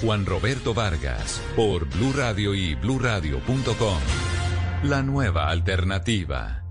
Juan Roberto Vargas por Blue Radio y bluradio.com. La nueva alternativa.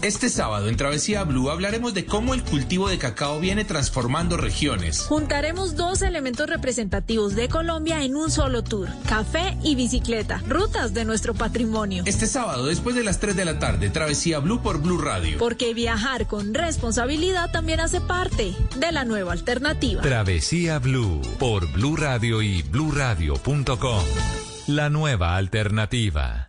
Este sábado en Travesía Blue hablaremos de cómo el cultivo de cacao viene transformando regiones. Juntaremos dos elementos representativos de Colombia en un solo tour, café y bicicleta, rutas de nuestro patrimonio. Este sábado después de las 3 de la tarde, Travesía Blue por Blue Radio. Porque viajar con responsabilidad también hace parte de la nueva alternativa. Travesía Blue por Blue Radio y bluradio.com. La nueva alternativa.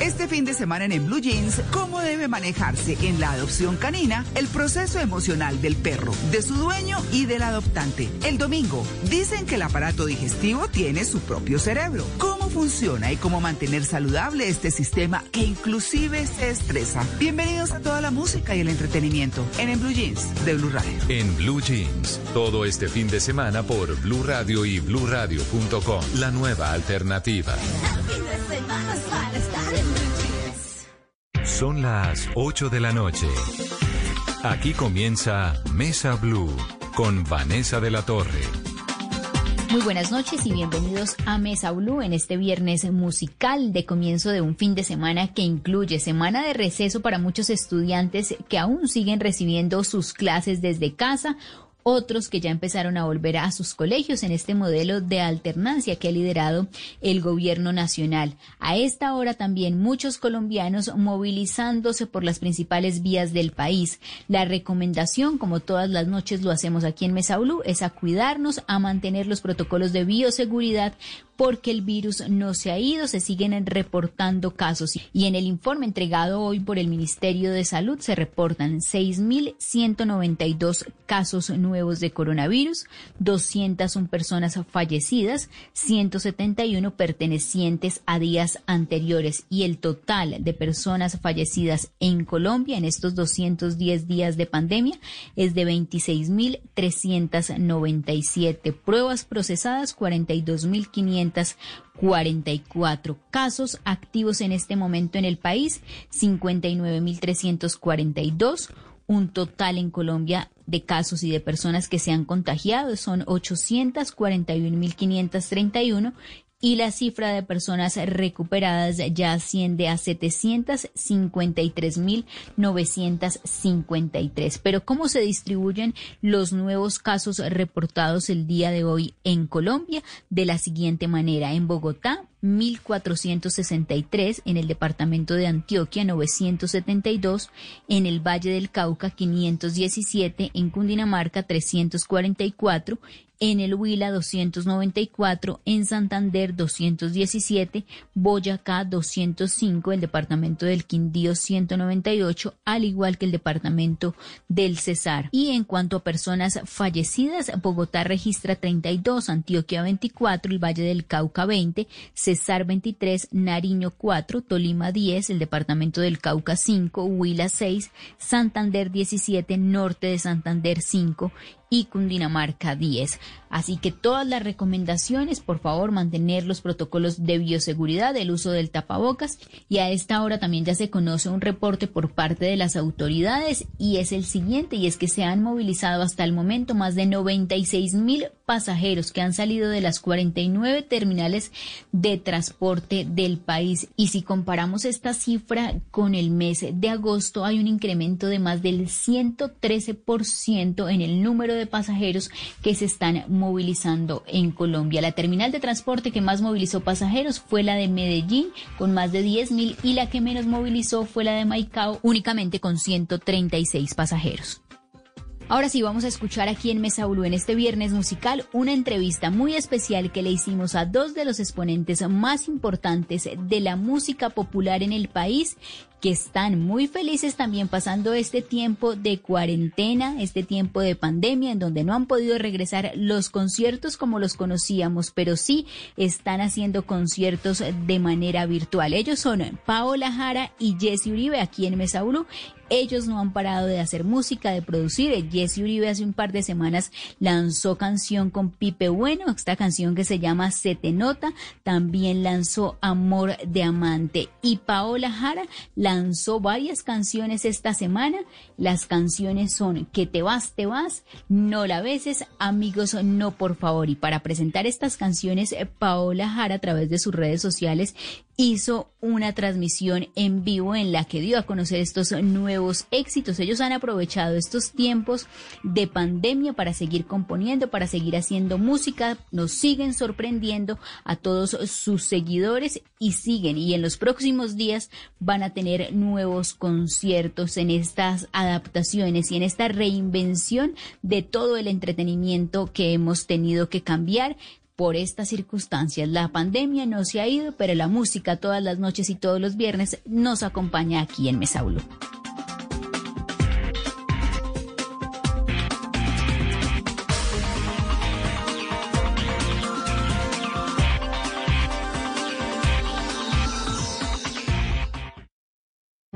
Este fin de semana en, Blue Jeans, ¿cómo debe manejarse en la adopción canina el proceso emocional del perro, de su dueño y del adoptante? El domingo, dicen que el aparato digestivo tiene su propio cerebro. ¿Cómo funciona y cómo mantener saludable este sistema que inclusive se estresa? Bienvenidos a toda la música y el entretenimiento en, en Blue Jeans de Blue Radio. En Blue Jeans, todo este fin de semana por Blue Radio y bluradio.com. La nueva alternativa. Son las 8 de la noche. Aquí comienza Mesa Blue con Vanessa de la Torre. Muy buenas noches y bienvenidos a Mesa Blue en este viernes musical de comienzo de un fin de semana que incluye semana de receso para muchos estudiantes que aún siguen recibiendo sus clases desde casa otros que ya empezaron a volver a sus colegios en este modelo de alternancia que ha liderado el gobierno nacional. A esta hora también muchos colombianos movilizándose por las principales vías del país. La recomendación, como todas las noches lo hacemos aquí en Mesa es a cuidarnos, a mantener los protocolos de bioseguridad porque el virus no se ha ido, se siguen reportando casos y en el informe entregado hoy por el Ministerio de Salud se reportan 6.192 casos nuevos de coronavirus, 201 personas fallecidas, 171 pertenecientes a días anteriores. Y el total de personas fallecidas en Colombia en estos 210 días de pandemia es de 26.397 pruebas procesadas, 42.500 44 casos activos en este momento en el país, 59.342. Un total en Colombia de casos y de personas que se han contagiado. Son 841.531 y la cifra de personas recuperadas ya asciende a 753.953. Pero ¿cómo se distribuyen los nuevos casos reportados el día de hoy en Colombia? De la siguiente manera, en Bogotá, 1.463, en el departamento de Antioquia 972, en el Valle del Cauca 517, en Cundinamarca 344, en el Huila 294, en Santander 217, Boyacá 205, el departamento del Quindío 198, al igual que el departamento del Cesar. Y en cuanto a personas fallecidas, Bogotá registra 32, Antioquia 24, el Valle del Cauca 20, Cesar 23, Nariño 4, Tolima 10, el departamento del Cauca 5, Huila 6, Santander 17, Norte de Santander 5 y Cundinamarca 10. Así que todas las recomendaciones, por favor, mantener los protocolos de bioseguridad, el uso del tapabocas y a esta hora también ya se conoce un reporte por parte de las autoridades y es el siguiente y es que se han movilizado hasta el momento más de 96 mil pasajeros que han salido de las 49 terminales de transporte del país y si comparamos esta cifra con el mes de agosto hay un incremento de más del 113% en el número de pasajeros que se están movilizando en Colombia. La terminal de transporte que más movilizó pasajeros fue la de Medellín con más de 10 mil y la que menos movilizó fue la de Maicao únicamente con 136 pasajeros. Ahora sí, vamos a escuchar aquí en Mesa Ulu en este viernes musical una entrevista muy especial que le hicimos a dos de los exponentes más importantes de la música popular en el país que están muy felices también pasando este tiempo de cuarentena, este tiempo de pandemia en donde no han podido regresar los conciertos como los conocíamos, pero sí están haciendo conciertos de manera virtual. Ellos son Paola Jara y Jesse Uribe aquí en Mesa Ulu ellos no han parado de hacer música, de producir. Jesse Uribe hace un par de semanas lanzó canción con Pipe Bueno, esta canción que se llama Se te nota. También lanzó Amor de Amante. Y Paola Jara la lanzó varias canciones esta semana. Las canciones son Que te vas, te vas, No la beses, Amigos, no por favor. Y para presentar estas canciones, Paola Jara a través de sus redes sociales hizo una transmisión en vivo en la que dio a conocer estos nuevos éxitos. Ellos han aprovechado estos tiempos de pandemia para seguir componiendo, para seguir haciendo música, nos siguen sorprendiendo a todos sus seguidores y siguen y en los próximos días van a tener nuevos conciertos en estas adaptaciones y en esta reinvención de todo el entretenimiento que hemos tenido que cambiar por estas circunstancias. La pandemia no se ha ido, pero la música todas las noches y todos los viernes nos acompaña aquí en Mesaulo.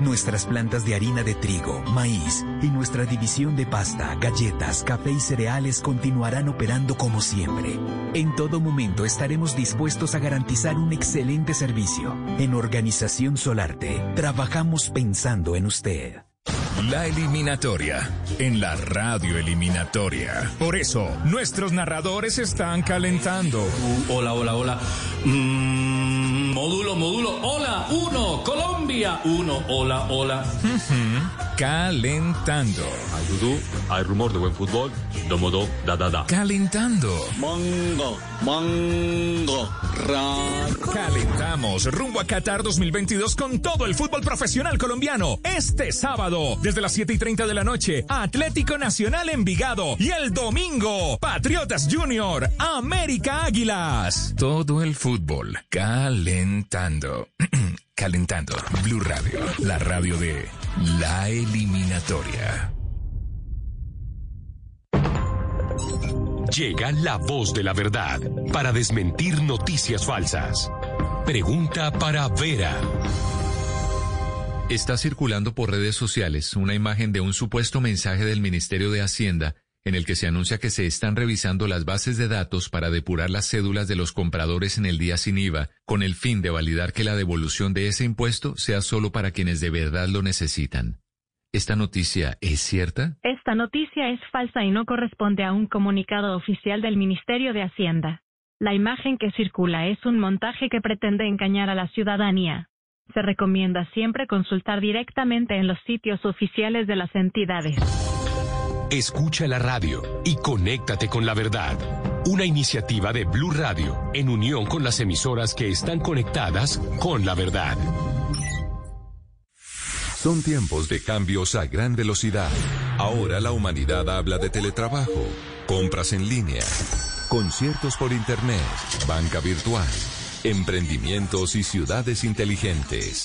Nuestras plantas de harina de trigo, maíz y nuestra división de pasta, galletas, café y cereales continuarán operando como siempre. En todo momento estaremos dispuestos a garantizar un excelente servicio. En Organización Solarte, trabajamos pensando en usted. La eliminatoria en la radio eliminatoria. Por eso, nuestros narradores están calentando. hola, hola, hola. Mm, módulo, módulo. Hola, uno. Colombia, uno. Hola, hola. Calentando. Hay dudú, hay rumor de buen fútbol. Domodo, da, da, da. Calentando. Mango, mango, ra. Calentamos rumbo a Qatar 2022 con todo el fútbol profesional colombiano. Este sábado, desde las 7 y 30 de la noche, Atlético Nacional Envigado. Y el domingo, Patriotas Junior, América Águilas. Todo el fútbol calentando. calentando. Blue Radio, la radio de la eliminatoria. Llega la voz de la verdad para desmentir noticias falsas. Pregunta para Vera. Está circulando por redes sociales una imagen de un supuesto mensaje del Ministerio de Hacienda en el que se anuncia que se están revisando las bases de datos para depurar las cédulas de los compradores en el día sin IVA, con el fin de validar que la devolución de ese impuesto sea solo para quienes de verdad lo necesitan. ¿Esta noticia es cierta? Esta noticia es falsa y no corresponde a un comunicado oficial del Ministerio de Hacienda. La imagen que circula es un montaje que pretende engañar a la ciudadanía. Se recomienda siempre consultar directamente en los sitios oficiales de las entidades. Escucha la radio y conéctate con la verdad. Una iniciativa de Blue Radio en unión con las emisoras que están conectadas con la verdad. Son tiempos de cambios a gran velocidad. Ahora la humanidad habla de teletrabajo, compras en línea, conciertos por internet, banca virtual, emprendimientos y ciudades inteligentes.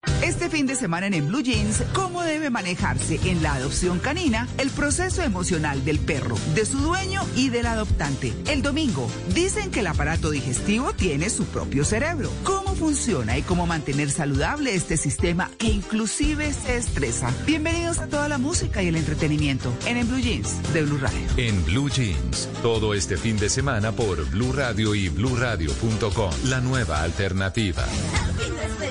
Este fin de semana en, Blue Jeans, ¿cómo debe manejarse en la adopción canina el proceso emocional del perro, de su dueño y del adoptante? El domingo, dicen que el aparato digestivo tiene su propio cerebro. ¿Cómo funciona y cómo mantener saludable este sistema que inclusive se estresa. Bienvenidos a toda la música y el entretenimiento en, en Blue Jeans de Blue Radio. En Blue Jeans, todo este fin de semana por Blue Radio y bluradio.com, la nueva alternativa.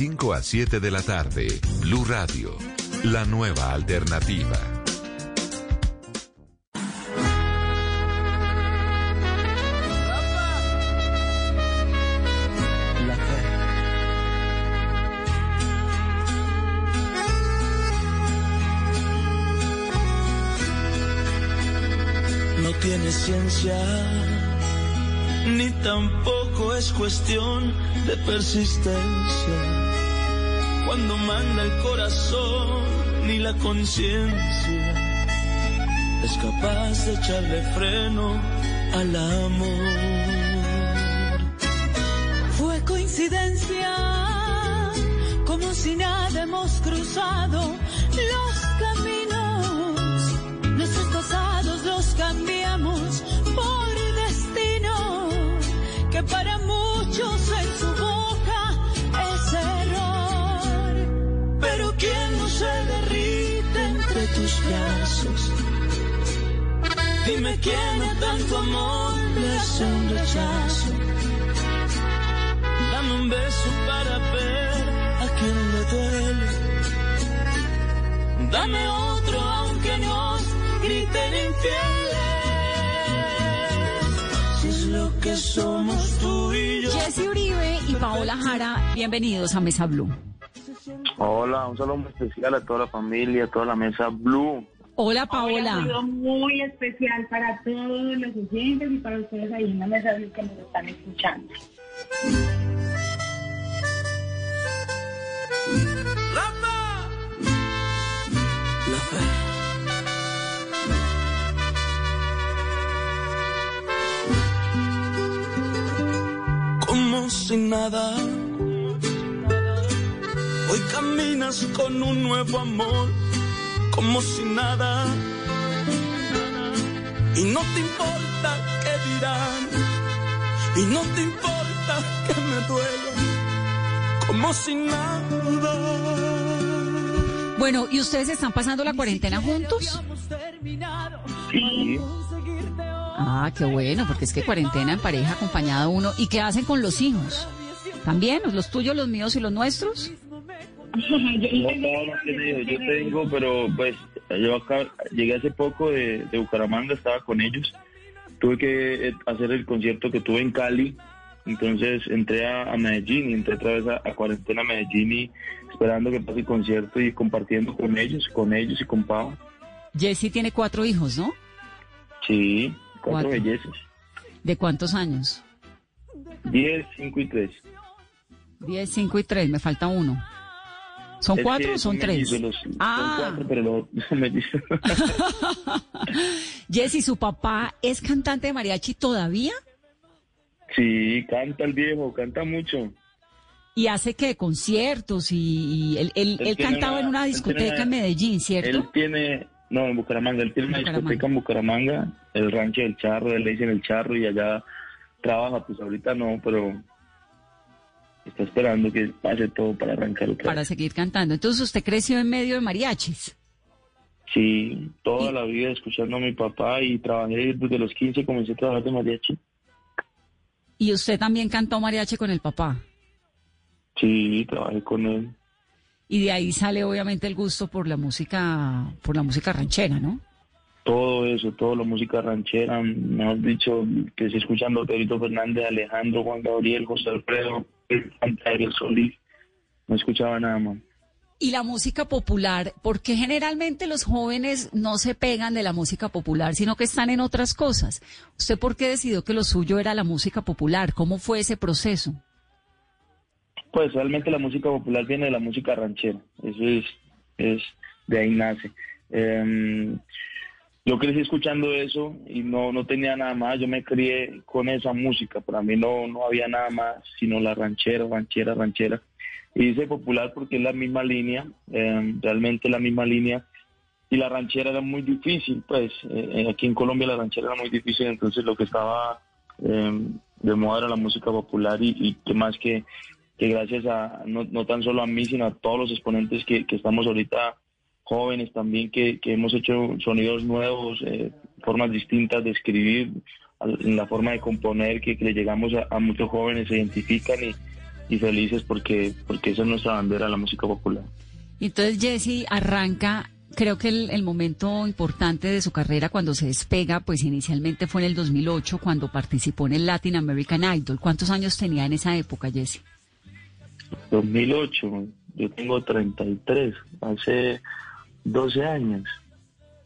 5 a 7 de la tarde, Blue Radio, la nueva alternativa. No tiene ciencia, tampoco es cuestión de persistencia. Cuando manda el corazón, ni la conciencia es capaz de echarle freno al amor. Fue coincidencia, como si nada hemos cruzado los caminos. Nuestros pasados los cambiamos que para muchos en su boca es error. Pero ¿quién no se derrite entre tus brazos? Dime quién a tanto amor le hace un rechazo. Dame un beso para ver a quien le duele. Dame que somos tú y yo. Jesse Uribe y Paola Jara, bienvenidos a Mesa Blue. Hola, un saludo muy especial a toda la familia, a toda la mesa Blue. Hola Paola. Un saludo muy especial para todos los oyentes y para ustedes ahí en la mesa Blue que nos están escuchando. Como si nada. Hoy caminas con un nuevo amor, como si nada. Y no te importa qué dirán, y no te importa que me duela, como si nada. Bueno, ¿y ustedes están pasando la cuarentena juntos? Sí. Ah, qué bueno, porque es que cuarentena en pareja acompañada uno. ¿Y qué hacen con los hijos? ¿También? ¿Los tuyos, los míos y los nuestros? No, no, no tiene hijos. Yo tengo, pero pues yo acá llegué hace poco de, de Bucaramanga, estaba con ellos. Tuve que eh, hacer el concierto que tuve en Cali. Entonces entré a, a Medellín y entré otra vez a, a cuarentena a Medellín y esperando que pase el concierto y compartiendo con ellos, con ellos y con Pau. Jessy tiene cuatro hijos, ¿no? Sí, cuatro, Cuatro. bellezas. ¿De cuántos años? Diez, cinco y tres. Diez, cinco y tres, me falta uno. ¿Son Es cuatro o son tres? los- Ah. Son cuatro, pero son mellizos. Jessy, ¿su papá es cantante de mariachi todavía? sí, canta el viejo, canta mucho. ¿Y hace qué? ¿Conciertos? Y, y él, él- Él él cantaba una- en una él discoteca una- en Medellín, Él ¿cierto? tiene, no, en Bucaramanga, él tiene una discoteca en Bucaramanga, el rancho del charro, él le dicen el charro y allá trabaja, pues ahorita no, pero está esperando que pase todo para arrancar otra Para vez. seguir cantando. Entonces usted creció en medio de mariachis. Sí, toda la vida escuchando a mi papá y trabajé desde los 15, comencé a trabajar de mariachi. Y usted también cantó mariachi con el papá. Sí, trabajé con él. Y de ahí sale obviamente el gusto por la música, por la música ranchera, ¿no? Todo eso, toda la música ranchera, mejor dicho, que se escuchando Pedrito Fernández, Alejandro, Juan Gabriel, José Alfredo, Ariel Solís, no escuchaba nada más. Y la música popular, porque generalmente los jóvenes no se pegan de la música popular, sino que están en otras cosas. ¿Usted por qué decidió que lo suyo era la música popular? ¿Cómo fue ese proceso? Pues realmente la música popular viene de la música ranchera, eso es, es de ahí nace. Em, yo crecí escuchando eso y no, no tenía nada más, yo me crié con esa música, para mí no, no había nada más sino la ranchera, ranchera, ranchera. Y dice popular porque es la misma línea, em, realmente la misma línea. Y la ranchera era muy difícil, pues eh, aquí en Colombia la ranchera era muy difícil, entonces lo que estaba em, de moda era la música popular y, y que más que que gracias a, no, no, tan solo a mí, sino a todos los exponentes que, que estamos ahorita jóvenes también, que, que hemos hecho sonidos nuevos, eh, formas distintas de escribir, la forma de componer, que, que le llegamos a, muchos jóvenes, se identifican y, y, felices porque, porque esa es nuestra bandera, la música popular. Entonces, Jesse, arranca creo que el, el, momento importante de su carrera cuando se despega, pues inicialmente fue en el 2008 cuando participó en el Latin American Idol. ¿Cuántos años tenía en esa época, Jesse? 2008, yo tengo 33, hace 12 años.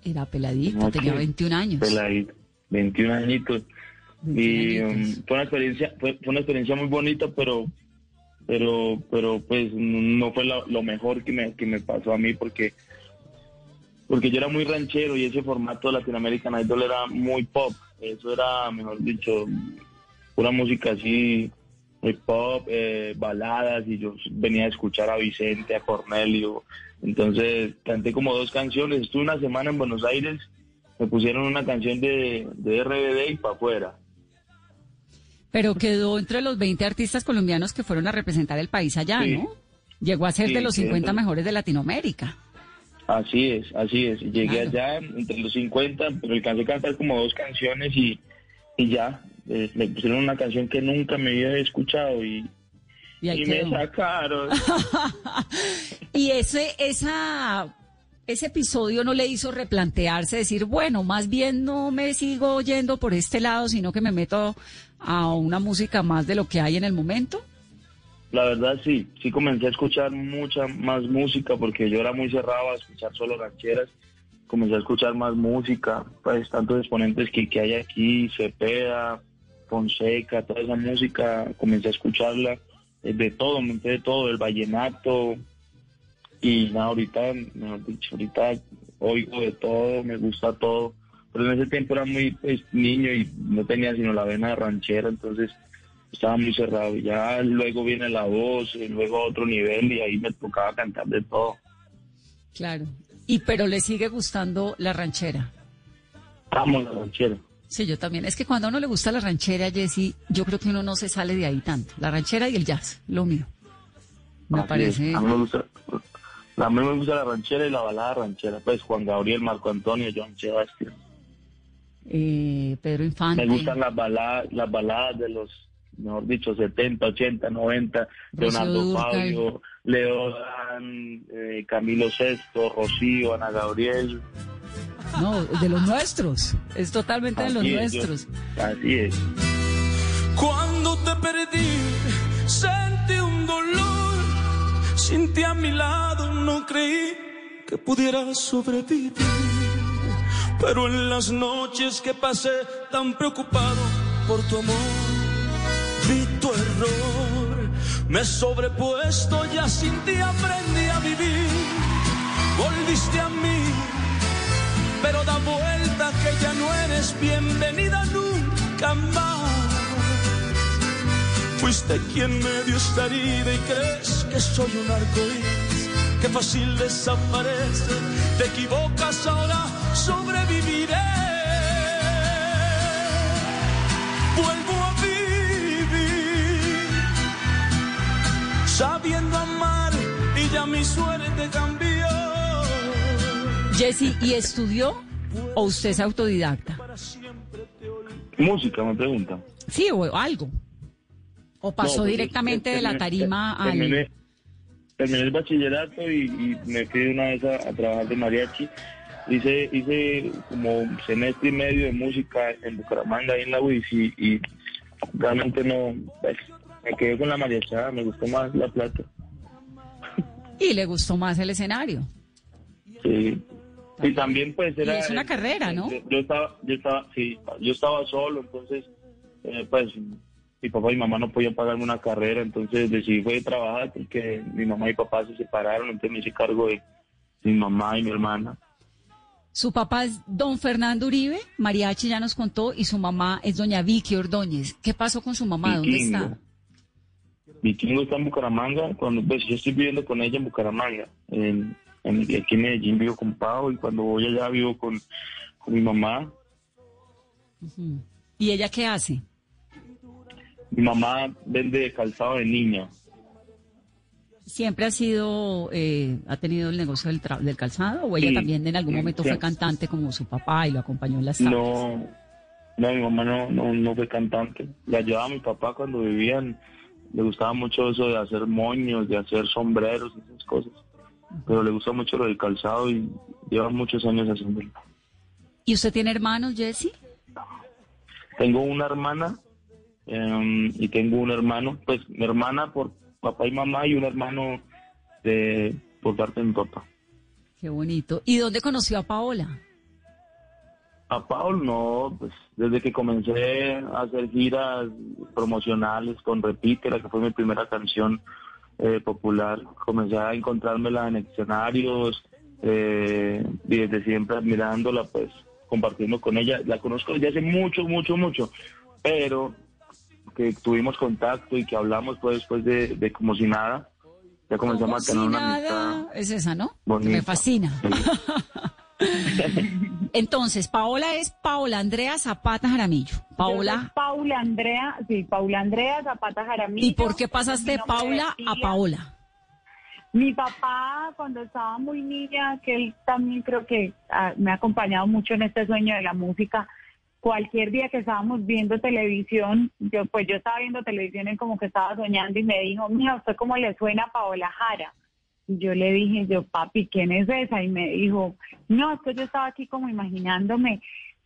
Era peladito, tenía 21 años. Peladito, 21 añitos. y um, fue una experiencia, fue, fue, una experiencia muy bonita, pero, pero, pero pues no fue lo, lo, mejor que me, que me pasó a mí porque, porque yo era muy ranchero y ese formato de Latinoamerican Idol era muy pop. Eso era, mejor dicho, una música así hip pop, eh, baladas, y yo venía a escuchar a Vicente, a Cornelio. Entonces canté como dos canciones. Estuve una semana en Buenos Aires, me pusieron una canción de, de RBD y para afuera. Pero quedó entre los 20 artistas colombianos que fueron a representar el país allá, ¿no? Llegó a ser de los 50 mejores de Latinoamérica. Así es, así es. Llegué allá entre los 50, pero alcancé a cantar como dos canciones y, y ya, eh, me pusieron una canción que nunca me había escuchado y, y, me sacaron. y ese, esa, ese episodio no le hizo replantearse, decir, bueno, más bien no me sigo yendo por este lado, sino que me meto a una música más de lo que hay en el momento. La verdad sí, sí comencé a escuchar mucha más música porque yo era muy cerrado a escuchar solo rancheras comencé a escuchar más música, pues tantos exponentes que, que hay aquí, Cepeda, Fonseca, toda esa música, comencé a escucharla, eh, de todo, me de todo, el vallenato, y nada, ahorita, mejor dicho, ahorita oigo de todo, me gusta todo, pero en ese tiempo era muy pues, niño y no tenía sino la vena de ranchera, entonces estaba muy cerrado. Ya luego viene la voz, y luego a otro nivel y ahí me tocaba cantar de todo. Claro. Y pero le sigue gustando la ranchera. Amo la ranchera. Sí, yo también. Es que cuando a uno le gusta la ranchera, Jessy, yo creo que uno no se sale de ahí tanto. La ranchera y el jazz, lo mío. Me parece. A mí me, gusta, a mí me gusta la ranchera y la balada ranchera. Pues Juan Gabriel, Marco Antonio, John Sebastián. Eh, Pedro Infante. Me gustan las baladas, las baladas de los, mejor dicho, 70, 80, 90. Leonardo Fabio, Leo Dan, eh, Camilo Sesto, Rocío, Ana Gabriel. No, de los nuestros. Es totalmente de los nuestros. así es. Cuando te perdí, sentí un dolor. Sin ti a mi lado no creí que pudiera sobrevivir. Pero en las noches que pasé tan preocupado por tu amor, vi tu error. Me he sobrepuesto, ya sin ti aprendí a vivir. Volviste a mí pero da vuelta que ya no eres bienvenida nunca más. Fuiste quien me dio esta herida y crees que soy un arcoíris, que fácil desaparece. Te equivocas ahora, sobreviviré. Vuelvo a vivir, sabiendo amar y ya mi suerte cambió. Jesse, ¿y estudió o usted es autodidacta? Música, me pregunta. Sí, o algo. ¿O pasó No, pues, directamente de la tarima al...? terminé, terminé el bachillerato y, y me fui una vez a, a trabajar de mariachi. Hice, hice como un semestre y medio de música en Bucaramanga, ahí en la UIS, y, y realmente no, pues, me quedé con la mariachada, me gustó más la plata. Y le gustó más el escenario. Sí. Y también pues era... Y es una carrera, ¿no? Yo, yo estaba, yo estaba, sí, yo estaba solo, entonces, eh, pues, mi papá y mi mamá no podían pagarme una carrera, entonces decidí fue trabajar porque mi mamá y papá se separaron, entonces me hice cargo de mi mamá y mi hermana. Su papá es don Fernando Uribe, Mariachi ya nos contó, y su mamá es doña Vicky Ordóñez. ¿Qué pasó con su mamá? ¿Dónde está? Vikingo está en Bucaramanga, cuando, pues yo estoy viviendo con ella en Bucaramanga, en, en- aquí en Medellín vivo con Pau y cuando voy allá vivo con, con mi mamá. ¿Y ella qué hace? Mi mamá vende calzado de niña. ¿Siempre ha sido, eh, ha tenido el negocio del, tra- del calzado o ella Sí, también en algún momento sí. fue cantante como su papá y lo acompañó en las tardes? No, no, mi mamá no, no, no fue cantante. Le ayudaba a mi papá cuando vivían. Le gustaba mucho eso de hacer moños, de hacer sombreros y esas cosas. Pero le gusta mucho lo del calzado y lleva muchos años haciéndolo. ¿Y usted tiene hermanos, Jesse? Tengo una hermana em, y tengo un hermano. Pues mi hermana por papá y mamá y un hermano de por parte de mi papá. Qué bonito. ¿Y dónde conoció a Paola? A Paul no, pues desde que comencé a hacer giras promocionales con Repítela, que fue mi primera canción eh, popular, comencé a encontrármela en escenarios eh, y desde siempre admirándola, pues compartiendo con ella. La conozco desde hace mucho, mucho, mucho, pero que tuvimos contacto y que hablamos pues después de, de como si nada. Ya comenzamos a tener Si una amistad. es esa, ¿no? bonita. Me fascina. Entonces, Paola es Paola Andrea Zapata Jaramillo. Paola. Paula Andrea, sí, Paula Andrea Zapata Jaramillo. ¿Y por qué pasaste de Paula a. Paola? Mi papá, cuando estaba muy niña, que él también creo que ah, me ha acompañado mucho en este sueño de la música, cualquier día que estábamos viendo televisión, yo pues yo estaba viendo televisión y como que estaba soñando y me dijo, mira, ¿usted cómo le suena a Paola Jara? Y yo le dije, yo, papi, ¿quién es esa? Y me dijo, no, es que yo estaba aquí como imaginándome,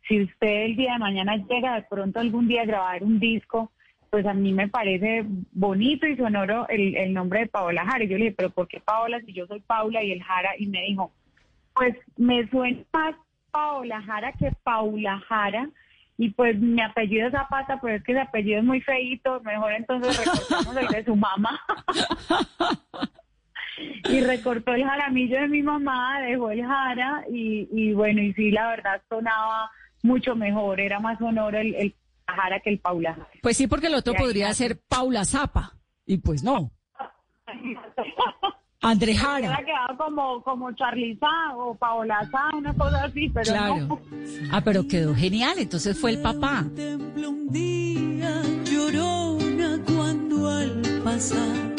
si usted el día de mañana llega de pronto algún día a grabar un disco, pues a mí me parece bonito y sonoro el, el nombre de Paola Jara. Y yo le dije, pero ¿por qué Paola si yo soy Paula y el Jara? Y me dijo, pues me suena más Paola Jara que Paula Jara. Y pues mi apellido es Zapata, pero es que ese apellido es muy feíto. Mejor entonces recortamos el de su mamá. y recortó el jaramillo de mi mamá, dejó el jara y, y bueno, y sí, la verdad sonaba mucho mejor, era más sonoro el, el jara que el Paula Jara. Pues sí, porque el otro podría ser Paula Zapa. Y pues no. André Jara. Quedado como, como Charliza o Paola Sá, una cosa así, pero Claro. no. Ah, pero quedó genial. Entonces fue el papá. un día llorona cuando al pasar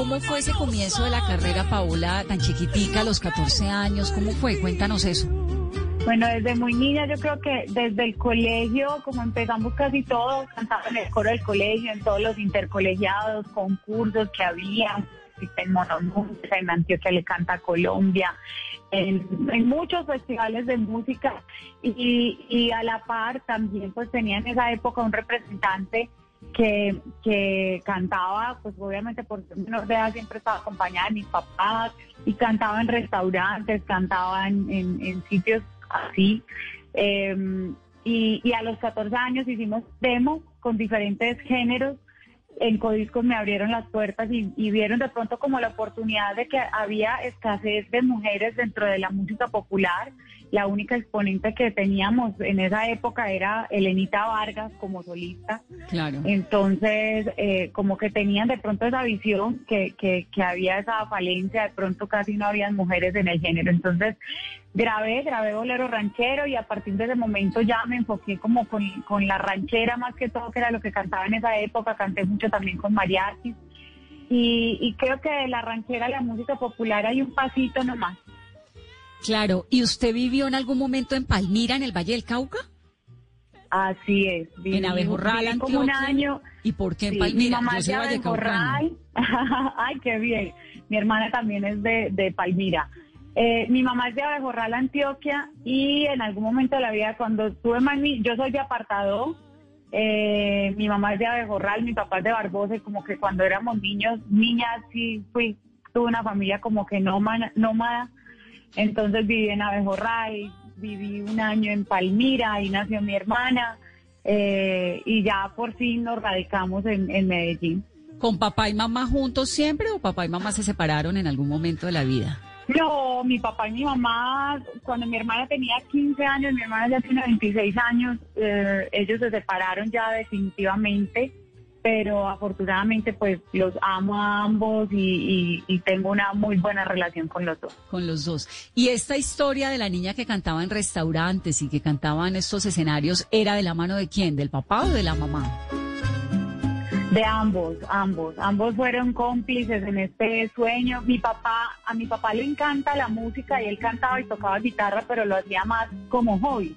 ¿Cómo fue ese comienzo de la carrera, Paola, tan chiquitica, a los 14 años? ¿Cómo fue? Cuéntanos eso. Bueno, desde muy niña yo creo que desde el colegio, como empezamos casi todos, cantaba en el coro del colegio, en todos los intercolegiados, concursos que había, en Monomundo, en Antioquia le canta Colombia, en, en muchos festivales de música y, y a la par también pues tenía en esa época un representante que, que cantaba, pues obviamente por ser menor siempre estaba acompañada de mis papás y cantaba en restaurantes, cantaba en, en- sitios así. Y, y a los 14 años hicimos demo con diferentes géneros. En Codiscos me abrieron las puertas y, y vieron de pronto como la oportunidad de que había escasez de mujeres dentro de la música popular. La única exponente que teníamos en esa época era Elenita Vargas como solista. Claro. Entonces, eh, como que tenían de pronto esa visión que, que, que había esa falencia, de pronto casi no habían mujeres en el género. Entonces, grabé, grabé bolero ranchero y a partir de ese momento ya me enfoqué como con, con la ranchera más que todo, que era lo que cantaba en esa época. Canté mucho también con mariachis. Y, y creo que de la ranchera a la música popular hay un pasito nomás. Claro. ¿Y usted vivió en algún momento en Palmira, en el Valle del Cauca? Así es. viví- en Abejorral, viví como un año. ¿Y por qué en Sí, Palmira? Mi mamá Yo es soy de vallecaucana. Abejorral. Ay, qué bien. Mi hermana también es de, de Palmira. Eh, mi mamá es de Abejorral, Antioquia, y en algún momento de la vida, cuando estuve ni- yo soy de apartado, eh, mi mamá es de Abejorral, mi papá es de Barbosa, y como que cuando éramos niños, niñas, sí fui, tuve una familia como que nómada, nómada. Entonces viví en Abejorral, viví un año en Palmira, ahí nació mi hermana, eh, y ya por fin nos radicamos en, en Medellín. ¿Con papá y mamá juntos siempre o papá y mamá se separaron en algún momento de la vida? No, mi papá y mi mamá, cuando mi hermana tenía 15 años, mi hermana ya tiene 26 años, eh, ellos se separaron ya definitivamente, pero afortunadamente pues los amo a ambos y, y- y tengo una muy buena relación con los dos. Con los dos. ¿Y esta historia de la niña que cantaba en restaurantes y que cantaba en estos escenarios era de la mano de quién? ¿Del papá o de la mamá? De ambos, ambos, ambos fueron cómplices en este sueño. Mi papá, a mi papá le encanta la música y él cantaba y tocaba guitarra, pero lo hacía más como hobby,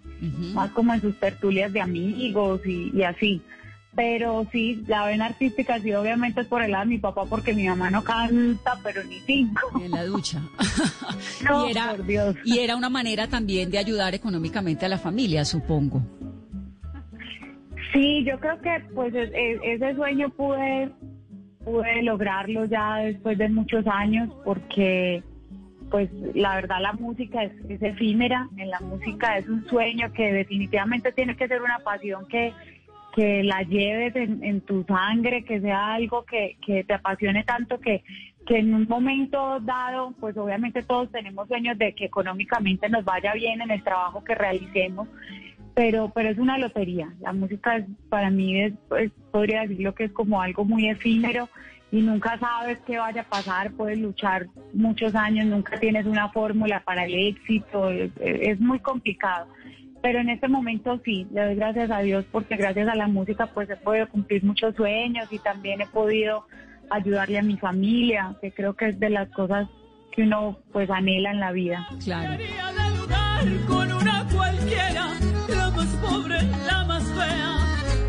más como en sus tertulias de amigos y, y así. Pero sí, la vena artística sí obviamente es por el lado de mi papá porque mi mamá no canta, pero ni cinco. En la ducha. No, y, era, por Dios. y era una manera también de ayudar económicamente a la familia, supongo. Sí, yo creo que pues ese sueño pude, pude lograrlo ya después de muchos años porque pues la verdad la música es, es efímera, en la música es un sueño que definitivamente tiene que ser una pasión que, que la lleves en, en tu sangre, que sea algo que, que te apasione tanto que, que en un momento dado, pues obviamente todos tenemos sueños de que económicamente nos vaya bien en el trabajo que realicemos, pero pero es una lotería. La música es, para mí es, es- podría decirlo que es como algo muy efímero y nunca sabes qué vaya a pasar, puedes luchar muchos años, nunca tienes una fórmula para el éxito, es, es muy complicado. Pero en este momento sí, le doy gracias a Dios porque gracias a la música pues he podido cumplir muchos sueños y también he podido ayudarle a mi familia, que creo que es de las cosas que uno pues anhela en la vida. Claro. con una cualquiera, la más pobre, la más fea.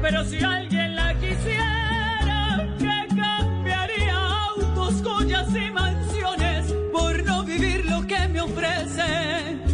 Pero si alguien la quisiera, que cambiaría autos, joyas y mansiones por no vivir lo que me ofrece.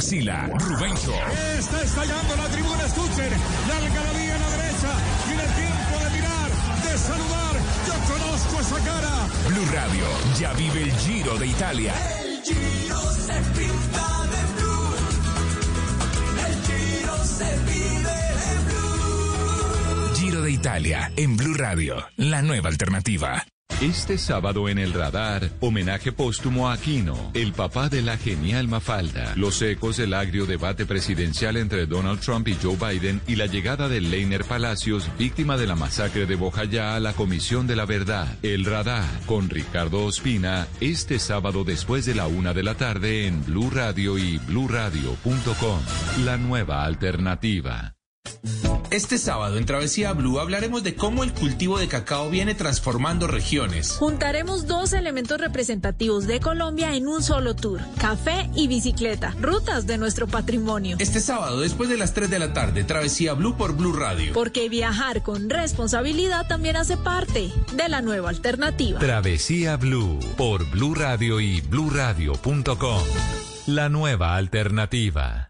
Arcila, Rubencho. Está estallando la tribuna, escuchen. La algarabía a la derecha. Tiene tiempo de mirar, de saludar. Yo conozco esa cara. Blue Radio ya vive el Giro de Italia. El Giro se pinta de blue. El Giro se vive de blue. Giro de Italia en Blue Radio, la nueva alternativa. Este sábado en el radar, homenaje póstumo a Aquino, el papá de la genial Mafalda, los ecos del agrio debate presidencial entre Donald Trump y Joe Biden y la llegada de Leiner Palacios, víctima de la masacre de Bojayá a la Comisión de la Verdad. El radar, con Ricardo Ospina, este sábado después de la una de la tarde en Blue Radio y bluradio.com. La nueva alternativa. Este sábado en Travesía Blue hablaremos de cómo el cultivo de cacao viene transformando regiones. Juntaremos dos elementos representativos de Colombia en un solo tour, café y bicicleta, rutas de nuestro patrimonio. Este sábado después de las 3 de la tarde, Travesía Blue por Blue Radio. Porque viajar con responsabilidad también hace parte de la nueva alternativa. Travesía Blue por Blue Radio y bluradio.com. La nueva alternativa.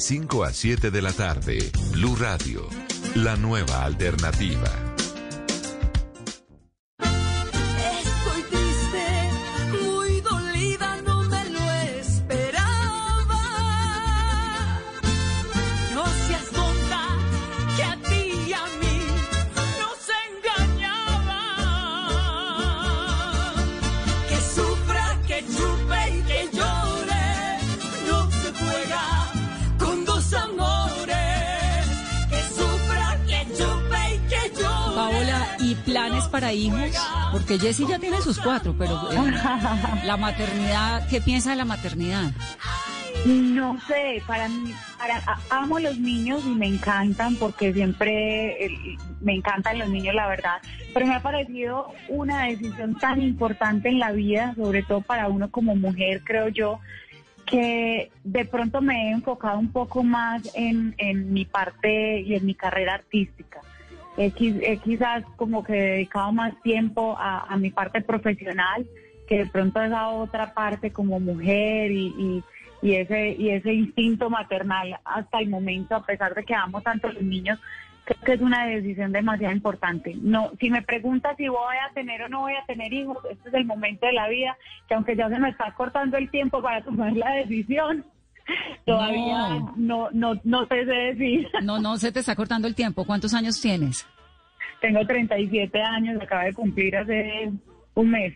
5 a 7 de la tarde, Blue Radio, la nueva alternativa. Para? Porque Jessie ya tiene sus cuatro, pero eh, la maternidad, ¿qué piensa de la maternidad? No sé, para mí, para, amo los niños y me encantan porque siempre me encantan los niños, la verdad. Pero me ha parecido una decisión tan importante en la vida, sobre todo para uno como mujer, creo yo, que de pronto me he enfocado un poco más en, en mi parte y en mi carrera artística. He, qui- he quizás como que dedicado más tiempo a, mi parte profesional que de pronto esa otra parte como mujer y, y, y ese y ese instinto maternal hasta el momento, a pesar de que amo tanto a los niños, creo que es una decisión demasiado importante. No, si me preguntas si voy a tener o no voy a tener hijos, este es el momento de la vida que aunque ya se me está cortando el tiempo para tomar la decisión, todavía no no no, te sé decir. No, no, se te está cortando el tiempo. ¿Cuántos años tienes? Tengo 37 años, acabo de cumplir hace un mes.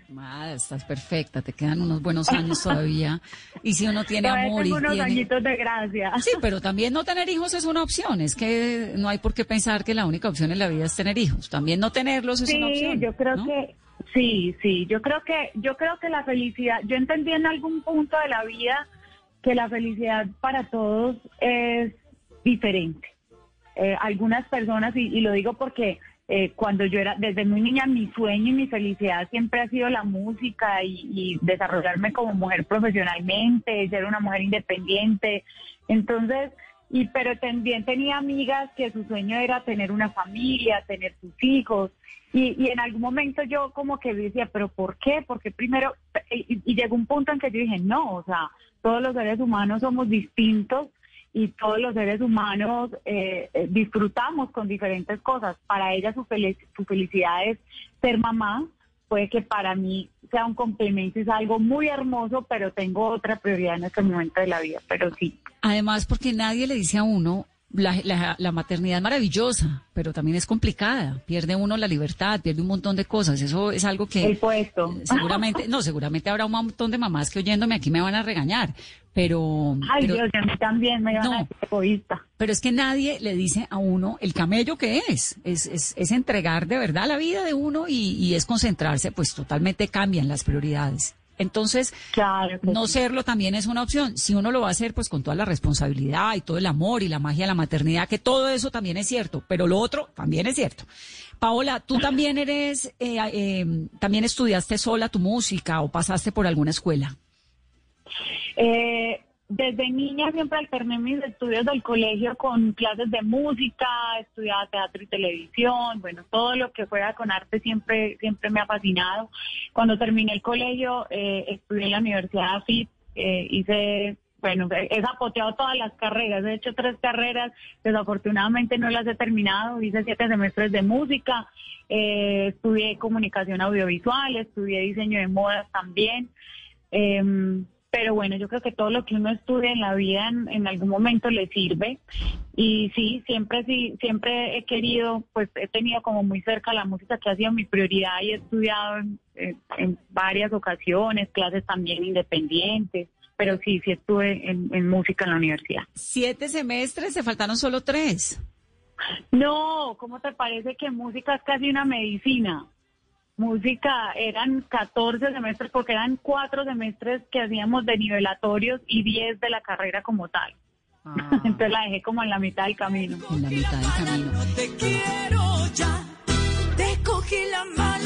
Estás perfecta, te quedan unos buenos años todavía. Y si uno tiene Todavía amor y unos tiene... añitos de gracia. Sí, pero también no tener hijos es una opción. Es que no hay por qué pensar que la única opción en la vida es tener hijos. También no tenerlos es sí, una opción. yo creo ¿no? que sí, sí, yo creo que yo creo que la felicidad, yo entendí en algún punto de la vida que la felicidad para todos es diferente. Eh, algunas personas y, lo digo porque eh, cuando yo era desde muy niña mi sueño y mi felicidad siempre ha sido la música y desarrollarme como mujer profesionalmente, ser una mujer independiente. Entonces, y pero también tenía amigas que su sueño era tener una familia, tener sus hijos. Y, y en algún momento yo como que decía, pero ¿por qué? Porque primero, y, llegó un punto en que yo dije, no, o sea, todos los seres humanos somos distintos y todos los seres humanos eh, eh, disfrutamos con diferentes cosas. Para ella su, su felicidad es ser mamá, puede que para mí sea un complemento es algo muy hermoso, pero tengo otra prioridad en este momento de la vida, pero sí. Además, porque nadie le dice a uno, la, la- la maternidad es maravillosa, pero también es complicada. Pierde uno la libertad, pierde un montón de cosas. Eso es algo que... El puesto. Seguramente, no, seguramente habrá un montón de mamás que oyéndome aquí me van a regañar, pero... Ay, pero- Dios, a mí también me iban a decir egoísta. Pero es que nadie le dice a uno el camello que es. Es, es, es entregar de verdad la vida de uno y, y es concentrarse, pues totalmente cambian las prioridades. Entonces, no serlo también es una opción. Si uno lo va a hacer, pues con toda la responsabilidad y todo el amor y la magia de la maternidad, que todo eso también es cierto, pero lo otro también es cierto. Paola, tú también eres, eh, eh, también estudiaste sola tu música o pasaste por alguna escuela. Eh, desde niña siempre alterné mis estudios del colegio con clases de música, estudiaba teatro y televisión, bueno, todo lo que fuera con arte siempre, siempre me ha fascinado. Cuando terminé el colegio, eh, estudié en la Universidad AFIT, eh, hice, bueno, he zapoteado todas las carreras, he hecho tres carreras, desafortunadamente no las he terminado, hice siete semestres de música, eh, estudié comunicación audiovisual, estudié diseño de modas también. Em, pero bueno, yo creo que todo lo que uno estudia en la vida en, algún momento le sirve. Y sí, siempre sí, siempre he querido, pues he tenido como muy cerca la música que ha sido mi prioridad y he estudiado en, varias ocasiones, clases también independientes. Pero sí, sí estuve en, en música en la universidad. Siete semestres, se faltaron solo tres. No, ¿cómo te parece que música es casi una medicina? Música eran 14 semestres porque eran cuatro semestres que hacíamos de nivelatorios y 10 de la carrera como tal. Ah. Entonces la dejé como en la mitad del camino. En la mitad del camino. No te quiero ya, te cogí la mala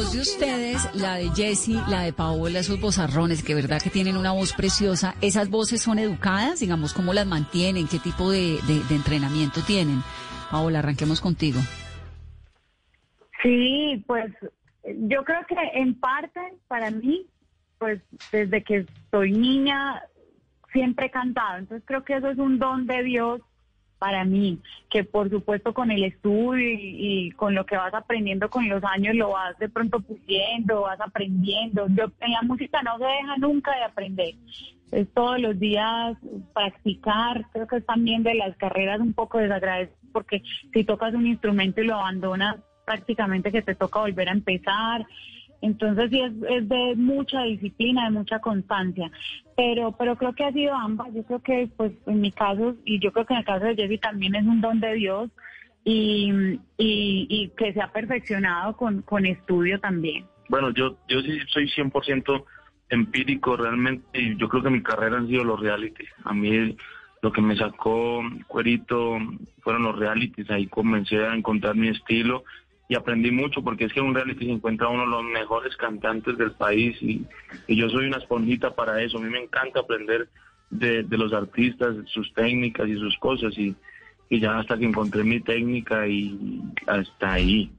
voz de ustedes, la de Jessie, la de Paola, esos vozarrones, que verdad que tienen una voz preciosa, ¿esas voces son educadas? Digamos, ¿cómo las mantienen? ¿Qué tipo de, entrenamiento tienen? Paola, arranquemos contigo. Sí, pues yo creo que en parte para mí, pues desde que soy niña siempre he cantado, entonces creo que eso es un don de Dios para mí, que por supuesto con el estudio y, con lo que vas aprendiendo con los años lo vas de pronto pusiendo, vas aprendiendo. Yo en la música no se deja nunca de aprender. Es todos los días practicar, creo que es también de las carreras un poco desagradecido porque si tocas un instrumento y lo abandonas, prácticamente que te toca volver a empezar. Entonces sí es, es, de mucha disciplina, de mucha constancia, pero pero creo que ha sido ambas. Yo creo que pues en mi caso y yo creo que en el caso de Jessy también es un don de Dios y, y, que se ha perfeccionado con, con estudio también. Bueno, yo yo sí soy 100% empírico realmente y yo creo que mi carrera han sido los realities. A mí lo que me sacó cuerito fueron los realities, ahí comencé a encontrar mi estilo y aprendí mucho porque es que en un reality se encuentra uno de los mejores cantantes del país y, yo soy una esponjita para eso. A mí me encanta aprender de, los artistas, sus técnicas y sus cosas y, y ya hasta que encontré mi técnica y hasta ahí.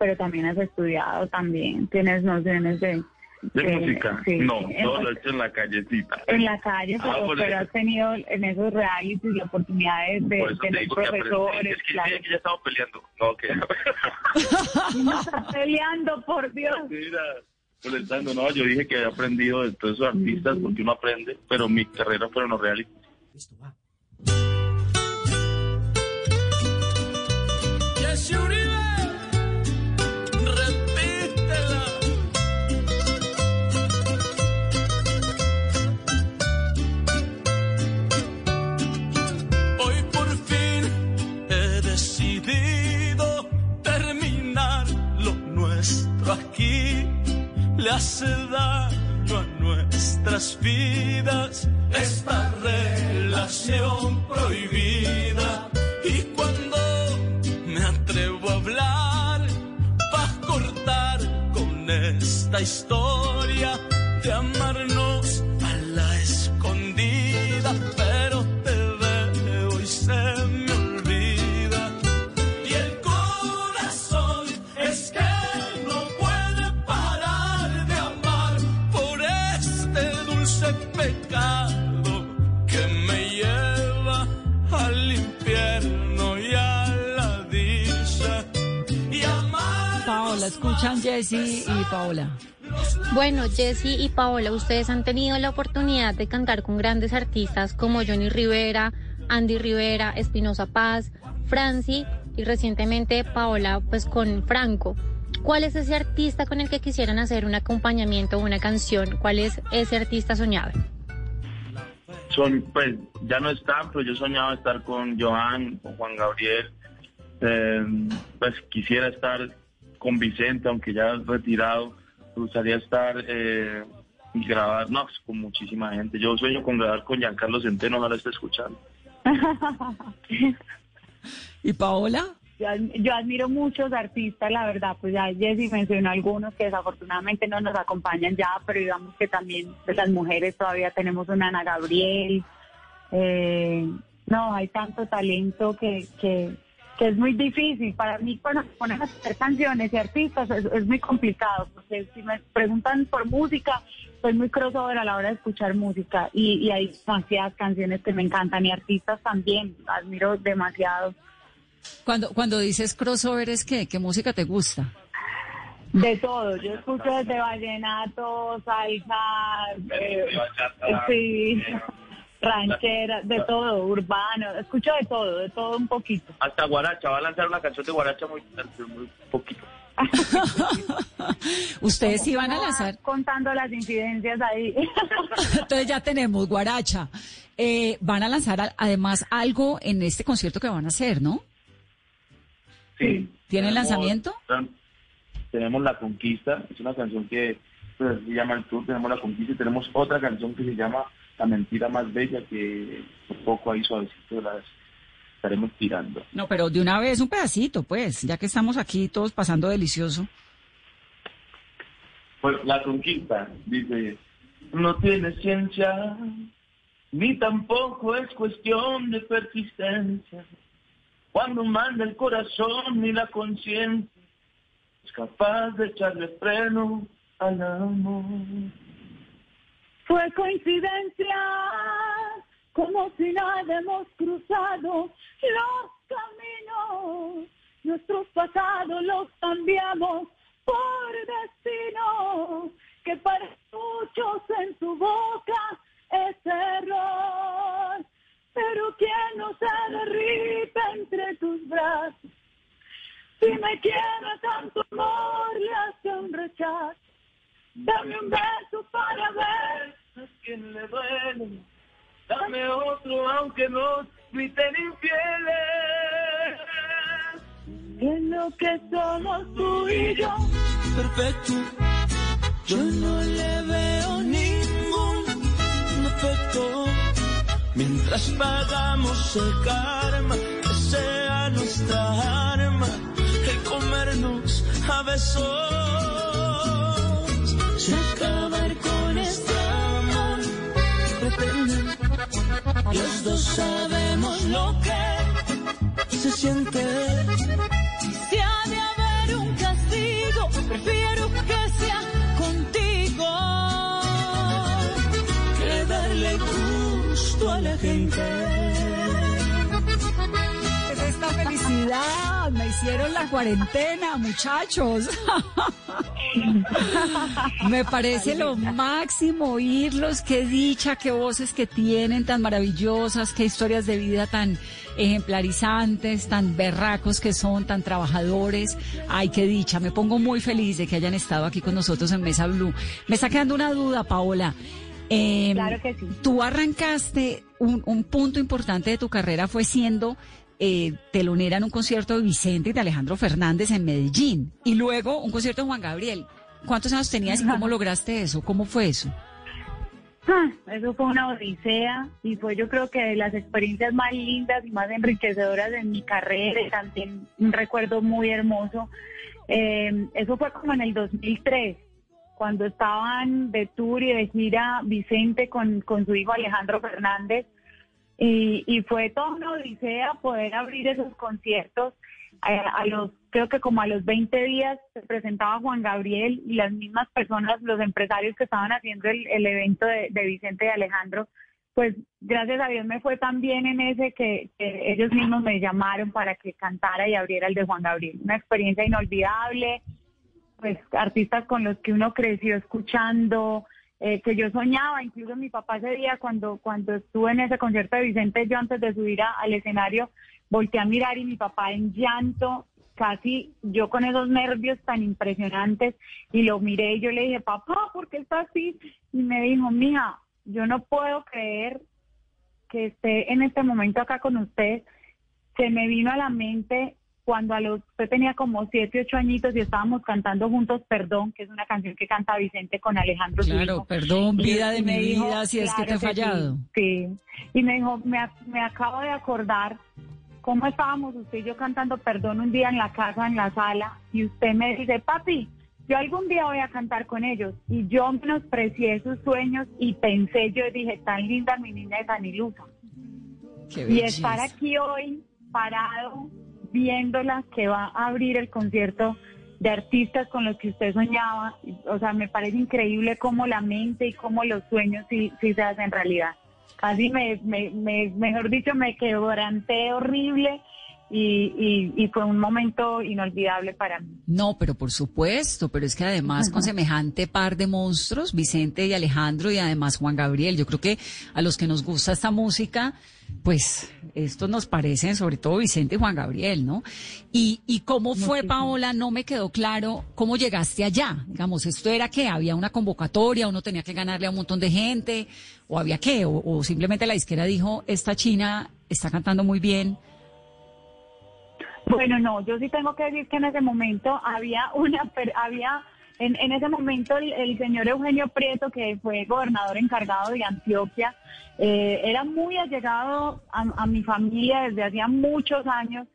Pero también has estudiado, también tienes nociones de, ¿De música? no, todo lo he hecho en la callecita. En la calle, ah, pero, has tenido en esos realities la oportunidad de, de tener profesores. Es que, claro. ya estamos peleando. No, que... no está peleando, por Dios. Mira, molestando, no, yo dije que he aprendido de todos esos artistas porque uno aprende, pero mi carrera fueron los realities. Listo, va. Yes, aquí le hace daño a nuestras vidas esta relación prohibida. Y cuando me atrevo a hablar, para cortar con esta historia de amarnos escuchan Jessy y Paola. Bueno, Jessy y Paola, ustedes han tenido la oportunidad de cantar con grandes artistas como Johnny Rivera, Andy Rivera, Espinosa Paz, Franci y recientemente Paola pues con Franco. ¿Cuál es ese artista con el que quisieran hacer un acompañamiento o una canción? ¿Cuál es ese artista soñado? Son, pues, ya no están, pero yo soñaba estar con Joan, con Juan Gabriel. Eh, pues quisiera estar con Vicente, aunque ya retirado. Me gustaría estar eh, y grabar, no, pues, con muchísima gente. Yo sueño con grabar con Giancarlo Centeno, ojalá esté escuchando. ¿Y Paola? Yo, yo admiro muchos artistas, la verdad, pues ya Jessy mencionó algunos que desafortunadamente no nos acompañan ya, pero digamos que también de las mujeres todavía tenemos una Ana Gabriel. Eh, no, hay tanto talento que, que, que es muy difícil. Para mí, cuando se ponen a hacer canciones y artistas, es, es muy complicado, porque si me preguntan por música, soy muy crossover a la hora de escuchar música y, y hay demasiadas canciones que me encantan y artistas también, admiro demasiado. Cuando, cuando dices crossover, ¿es qué? ¿Qué música te gusta? De todo, yo escucho desde vallenato, salsa, eh, sí, ranchera, de todo, urbano, escucho de todo, de todo un poquito. Hasta Guaracha, va a lanzar una canción de Guaracha muy, muy poquito. Ustedes sí van a lanzar. Contando las incidencias ahí. Entonces ya tenemos Guaracha. Eh, van a lanzar además algo en este concierto que van a hacer, ¿no? Sí. ¿Tienen Tenemos- lanzamiento? Tenemos La Conquista, es una canción que pues, se llama el tour, tenemos La Conquista y tenemos otra canción que se llama La Mentira Más Bella, que poco ahí suavecito las estaremos tirando. No, pero de una vez un pedacito, pues, ya que estamos aquí todos pasando delicioso. Pues La Conquista dice, no tiene ciencia, ni tampoco es cuestión de persistencia. Cuando manda el corazón ni la conciencia, es capaz de echarle freno al amor. Fue coincidencia, como si nada hemos cruzado los caminos. Nuestros pasados los cambiamos por destino, que para muchos en su boca es error. Pero quien no se derrite entre tus brazos, si me quiere tanto amor, le hace un rechazo. Dame un beso para ver quien le duele. Dame otro aunque nos griten infieles. en lo que somos tú y yo. perfecto. Yo no le veo ningún defecto. Mientras pagamos el karma, que sea nuestra arma, el comernos a besos. Siente. Si ha de haber un castigo, prefiero que sea contigo. que darle gusto a la gente. Es esta felicidad, me hicieron la cuarentena, muchachos. me parece lo máximo oírlos, qué dicha, qué voces que tienen tan maravillosas, qué historias de vida tan ejemplarizantes, tan berracos que son, tan trabajadores. Ay, qué dicha, me pongo muy feliz de que hayan estado aquí con nosotros en Mesa Blue. Me está quedando una duda, Paola. Eh, Claro que sí. Tú arrancaste, un, un punto importante de tu carrera fue siendo eh, telonera en un concierto de Vicente y de Alejandro Fernández en Medellín. Y luego un concierto de Juan Gabriel. ¿Cuántos años tenías y cómo lograste eso? ¿Cómo fue eso? Ah, Eso fue una odisea y fue yo creo que de las experiencias más lindas y más enriquecedoras de mi carrera también un recuerdo muy hermoso. Eh, eso fue como en el 2003, cuando estaban de tour y de gira Vicente con, con su hijo Alejandro Fernández y, y fue toda una odisea poder abrir esos conciertos. A, a los creo que como a los 20 días se presentaba Juan Gabriel y las mismas personas, los empresarios que estaban haciendo el, el evento de, de Vicente y Alejandro, pues gracias a Dios me fue tan bien en ese que, que ellos mismos me llamaron para que cantara y abriera el de Juan Gabriel. Una experiencia inolvidable, pues artistas con los que uno creció escuchando, eh, que yo soñaba, incluso mi papá ese día cuando, cuando estuve en ese concierto de Vicente, yo antes de subir a- al escenario, volteé a mirar y mi papá en llanto, casi yo con esos nervios tan impresionantes, y lo miré y yo le dije, papá, ¿por qué está así? Y me dijo, mija, yo no puedo creer que esté en este momento acá con usted. Se me vino a la mente cuando a los, usted tenía como siete, ocho añitos y estábamos cantando juntos Perdón, que es una canción que canta Vicente con Alejandro. Claro, perdón, vida y de mi dijo, vida, si es que te he fallado. Sí, y me dijo, me, ac- me acabo de acordar cómo estábamos usted y yo cantando Perdón un día en la casa, en la sala, y usted me dice, papi, yo algún día voy a cantar con ellos. Y yo menosprecié sus sueños y pensé, yo dije, tan linda mi niña de. Qué Y estar aquí hoy parado viéndola que va a abrir el concierto de artistas con los que usted soñaba, o sea, me parece increíble cómo la mente y cómo los sueños sí, sí se hacen realidad. Casi me, me, me- mejor dicho, me quebranté horrible y, y, y fue un momento inolvidable para mí. No, pero por supuesto, pero es que además con semejante par de monstruos, Vicente y Alejandro y además Juan Gabriel, yo creo que a los que nos gusta esta música, pues estos nos parecen, sobre todo Vicente y Juan Gabriel, ¿no? Y, y cómo fue, Paola, no me quedó claro cómo llegaste allá. Digamos, esto era que había una convocatoria, uno tenía que ganarle a un montón de gente, o había qué, o, o simplemente la disquera dijo, esta china está cantando muy bien. Bueno, no, yo sí tengo que decir que en ese momento había una, per- había, en, en ese momento el, señor Eugenio Prieto, que fue gobernador encargado de Antioquia, eh, era muy allegado a, a mi familia desde hacía muchos años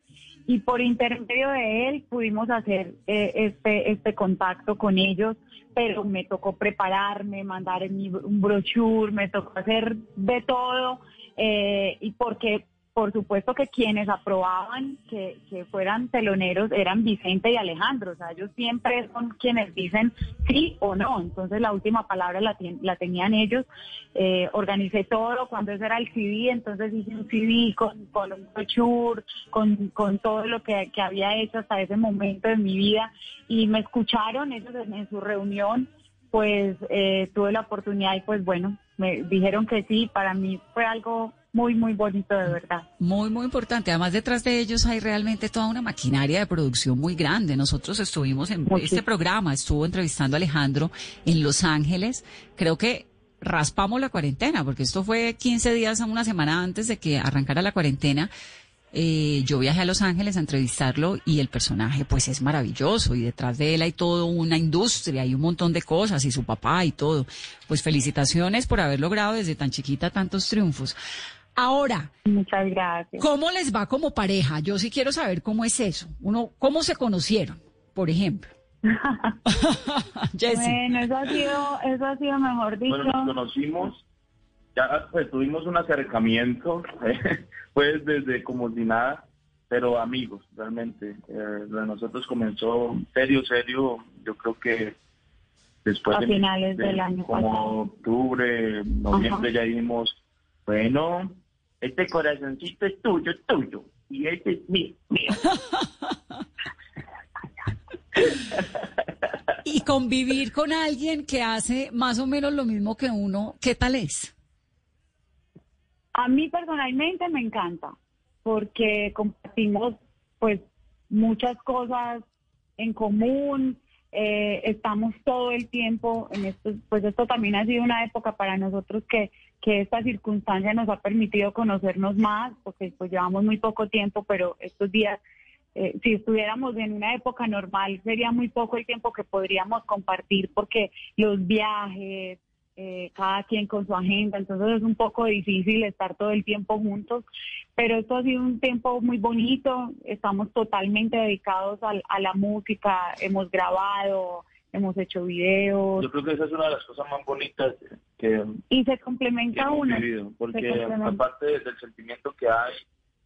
y por intermedio de él pudimos hacer eh, este, este contacto con ellos, pero me tocó prepararme, mandar mi- un brochure, me tocó hacer de todo, eh, y porque por supuesto que quienes aprobaban que, que fueran teloneros eran Vicente y Alejandro, o sea, ellos siempre son quienes dicen sí o no, entonces la última palabra la, tien- la tenían ellos, Eh, organicé todo, cuando ese era el CD, entonces hice un CD con, con un brochure, con, con todo lo que, había hecho hasta ese momento de mi vida, y me escucharon ellos en, en su reunión, pues eh, tuve la oportunidad y pues bueno, me dijeron que sí, para mí fue algo muy, muy bonito de verdad. Muy, muy importante. Además, detrás de ellos hay realmente toda una maquinaria de producción muy grande. Nosotros estuvimos en este programa, estuvo entrevistando a Alejandro en Los Ángeles. Creo que raspamos la cuarentena, porque esto fue 15 días a una semana antes de que arrancara la cuarentena. Eh, yo viajé a Los Ángeles a entrevistarlo y el personaje pues es maravilloso y detrás de él hay toda una industria, hay un montón de cosas y su papá y todo. Pues felicitaciones por haber logrado desde tan chiquita tantos triunfos. Ahora, muchas gracias. ¿Cómo les va como pareja? Yo sí quiero saber cómo es eso. Uno, ¿cómo se conocieron, por ejemplo? Bueno, eso ha sido, eso ha sido mejor dicho. Bueno, nos conocimos, ya pues tuvimos un acercamiento, pues desde como si nada, pero amigos, realmente. Eh, lo de nosotros comenzó serio, serio, yo creo que después A de, finales de del año como pasado. octubre, noviembre ya dijimos, bueno, este corazoncito es tuyo, es tuyo, y este es mío, mío. Y convivir con alguien que hace más o menos lo mismo que uno, ¿qué tal es? A mí personalmente me encanta porque compartimos pues muchas cosas en común, eh, estamos todo el tiempo en esto, pues esto también ha sido una época para nosotros que, que esta circunstancia nos ha permitido conocernos más, porque pues llevamos muy poco tiempo, pero estos días, eh, si estuviéramos en una época normal, sería muy poco el tiempo que podríamos compartir porque los viajes, eh, cada quien con su agenda, entonces es un poco difícil estar todo el tiempo juntos, pero esto ha sido un tiempo muy bonito, estamos totalmente dedicados al- a, la música, hemos grabado, hemos hecho videos. Yo creo que esa es una de las cosas más bonitas que, y se complementa uno. vivido, porque aparte del sentimiento que hay,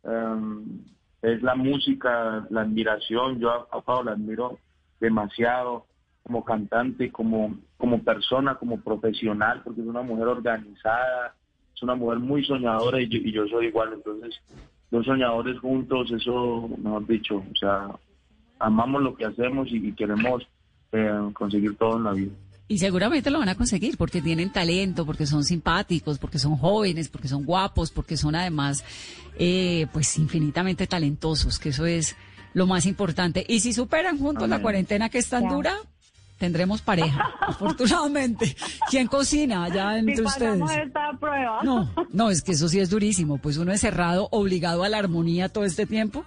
em, es la música, la admiración, yo a, a Pau la admiro demasiado como cantante, como, como persona, como profesional, porque es una mujer organizada, es una mujer muy soñadora y yo, y yo soy igual, entonces dos soñadores juntos, eso, mejor dicho, o sea, amamos lo que hacemos y, y queremos eh, conseguir todo en la vida. Y seguramente lo van a conseguir porque tienen talento, porque son simpáticos, porque son jóvenes, porque son guapos, porque son además, eh, pues, infinitamente talentosos, que eso es lo más importante. Y si superan juntos la cuarentena que es tan Ya. dura, tendremos pareja, afortunadamente. ¿Quién cocina allá entre si ustedes? esta prueba. No, no, es que eso sí es durísimo, pues uno es cerrado, obligado a la armonía todo este tiempo.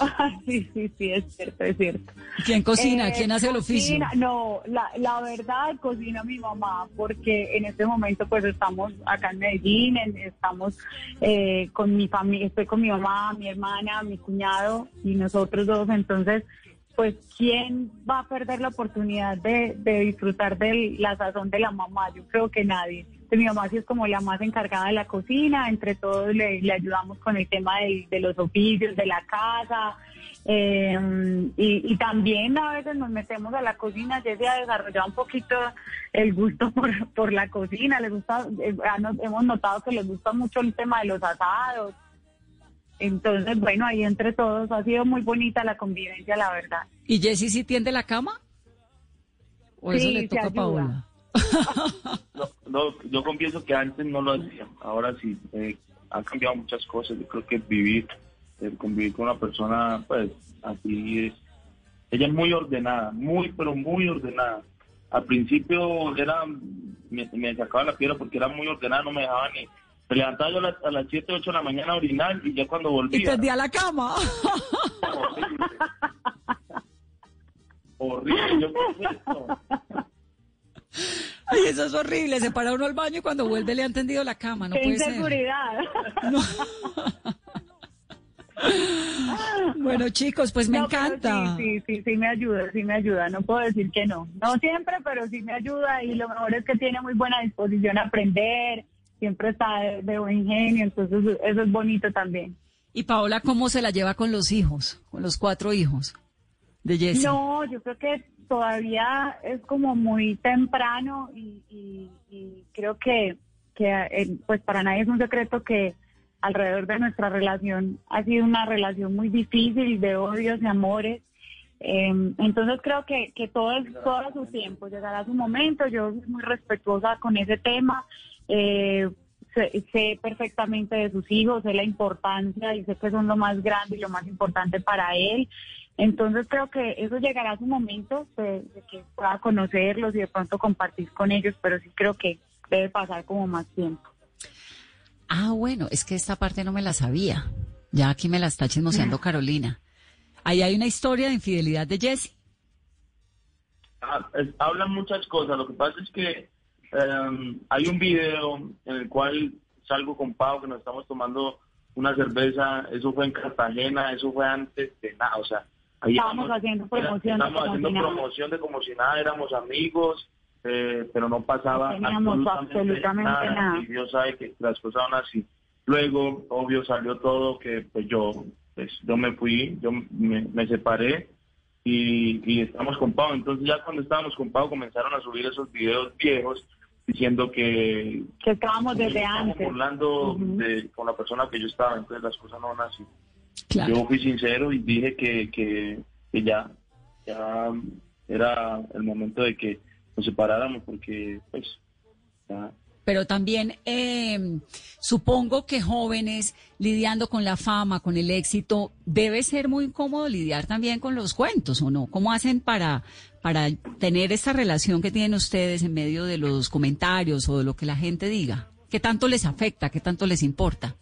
sí, sí, sí, es cierto, es cierto. ¿Quién cocina? Eh, ¿Quién hace el oficio? cocina- No, la, la verdad cocina mi mamá, porque en este momento pues estamos acá en Medellín, en- estamos eh, con mi familia, estoy con mi mamá, mi hermana, mi cuñado y nosotros dos, entonces pues quién va a perder la oportunidad de, de disfrutar de la sazón de la mamá, yo creo que nadie. Mi mamá sí es como la más encargada de la cocina, entre todos le, le ayudamos con el tema del- de los oficios, de la casa, eh, y, y también a veces nos metemos a la cocina. Jessy ha desarrollado un poquito el gusto por, por la cocina. Le gusta, eh, hemos notado que les gusta mucho el tema de los asados. Entonces, bueno, ahí entre todos ha sido muy bonita la convivencia, la verdad. ¿Y Jessy sí tiende la cama? ¿O eso Sí, le se toca a. Paola? No, no, yo confieso que antes no lo hacía, ahora sí. eh, han cambiado muchas cosas. Yo creo que vivir, el convivir con una persona, pues así es. Ella es muy ordenada, muy, pero muy ordenada. Al principio era, me, me sacaba la piedra porque era muy ordenada, no me dejaba ni. Me levantaba yo a las, a las 7, 8 de la mañana a orinar y ya cuando Y volvía. tendía la cama. Horrible. Yo, ¿qué es esto? Ay, eso es horrible. Se para uno al baño y cuando vuelve le han tendido la cama. No Qué puede ser. inseguridad. Bueno, chicos, pues me No, encanta. Sí, sí, sí, sí me ayuda, sí me ayuda. No puedo decir que no. No siempre, pero sí me ayuda y lo mejor es que tiene muy buena disposición a aprender. Siempre está de, de buen genio, entonces eso es bonito también. Y Paola, ¿cómo se la lleva con los hijos? Con los cuatro hijos de Jessy. No, yo creo que todavía es como muy temprano y, creo que, que eh, pues para nadie es un secreto que alrededor de nuestra relación ha sido una relación muy difícil de odios y amores. Eh, entonces creo que, que todo, es, todo a su tiempo, llegará su momento, yo soy muy respetuosa con ese tema, eh, sé, sé perfectamente de sus hijos, sé la importancia y sé que son lo más grande y lo más importante para él. Entonces creo que eso llegará a su momento de, de que pueda conocerlos y de pronto compartir con ellos, pero sí creo que debe pasar como más tiempo. Ah, bueno, es que esta parte no me la sabía. Ya aquí me la está chismoseando Carolina. Ahí hay una historia de infidelidad de Jessy. Ah, es- hablan muchas cosas. Lo que pasa es que eh, hay un video en el cual salgo con Pau que nos estamos tomando una cerveza. Eso fue en Cartagena, eso fue antes de nada. O sea, ahí Estábamos haciendo promoción estábamos haciendo si nada. promoción de como si nada, éramos amigos, eh, pero no pasaba No teníamos absolutamente nada. Y Dios sabe que las cosas son así. Luego, obvio, salió todo que pues yo, pues, yo me fui, yo me, me separé y, y estamos con Pau. Entonces ya cuando estábamos con Pau comenzaron a subir esos videos viejos diciendo que Que estábamos que desde estábamos antes. burlando de- con la persona que yo estaba, entonces las cosas no van así. Claro. Yo fui sincero y dije que, que, que ya, ya era el momento de que nos separáramos porque pues ya Pero también eh, supongo que jóvenes lidiando con la fama, con el éxito, debe ser muy incómodo lidiar también con los cuentos, ¿o no? ¿Cómo hacen para, para tener esta relación que tienen ustedes en medio de los comentarios o de lo que la gente diga? ¿Qué tanto les afecta? ¿Qué tanto les importa?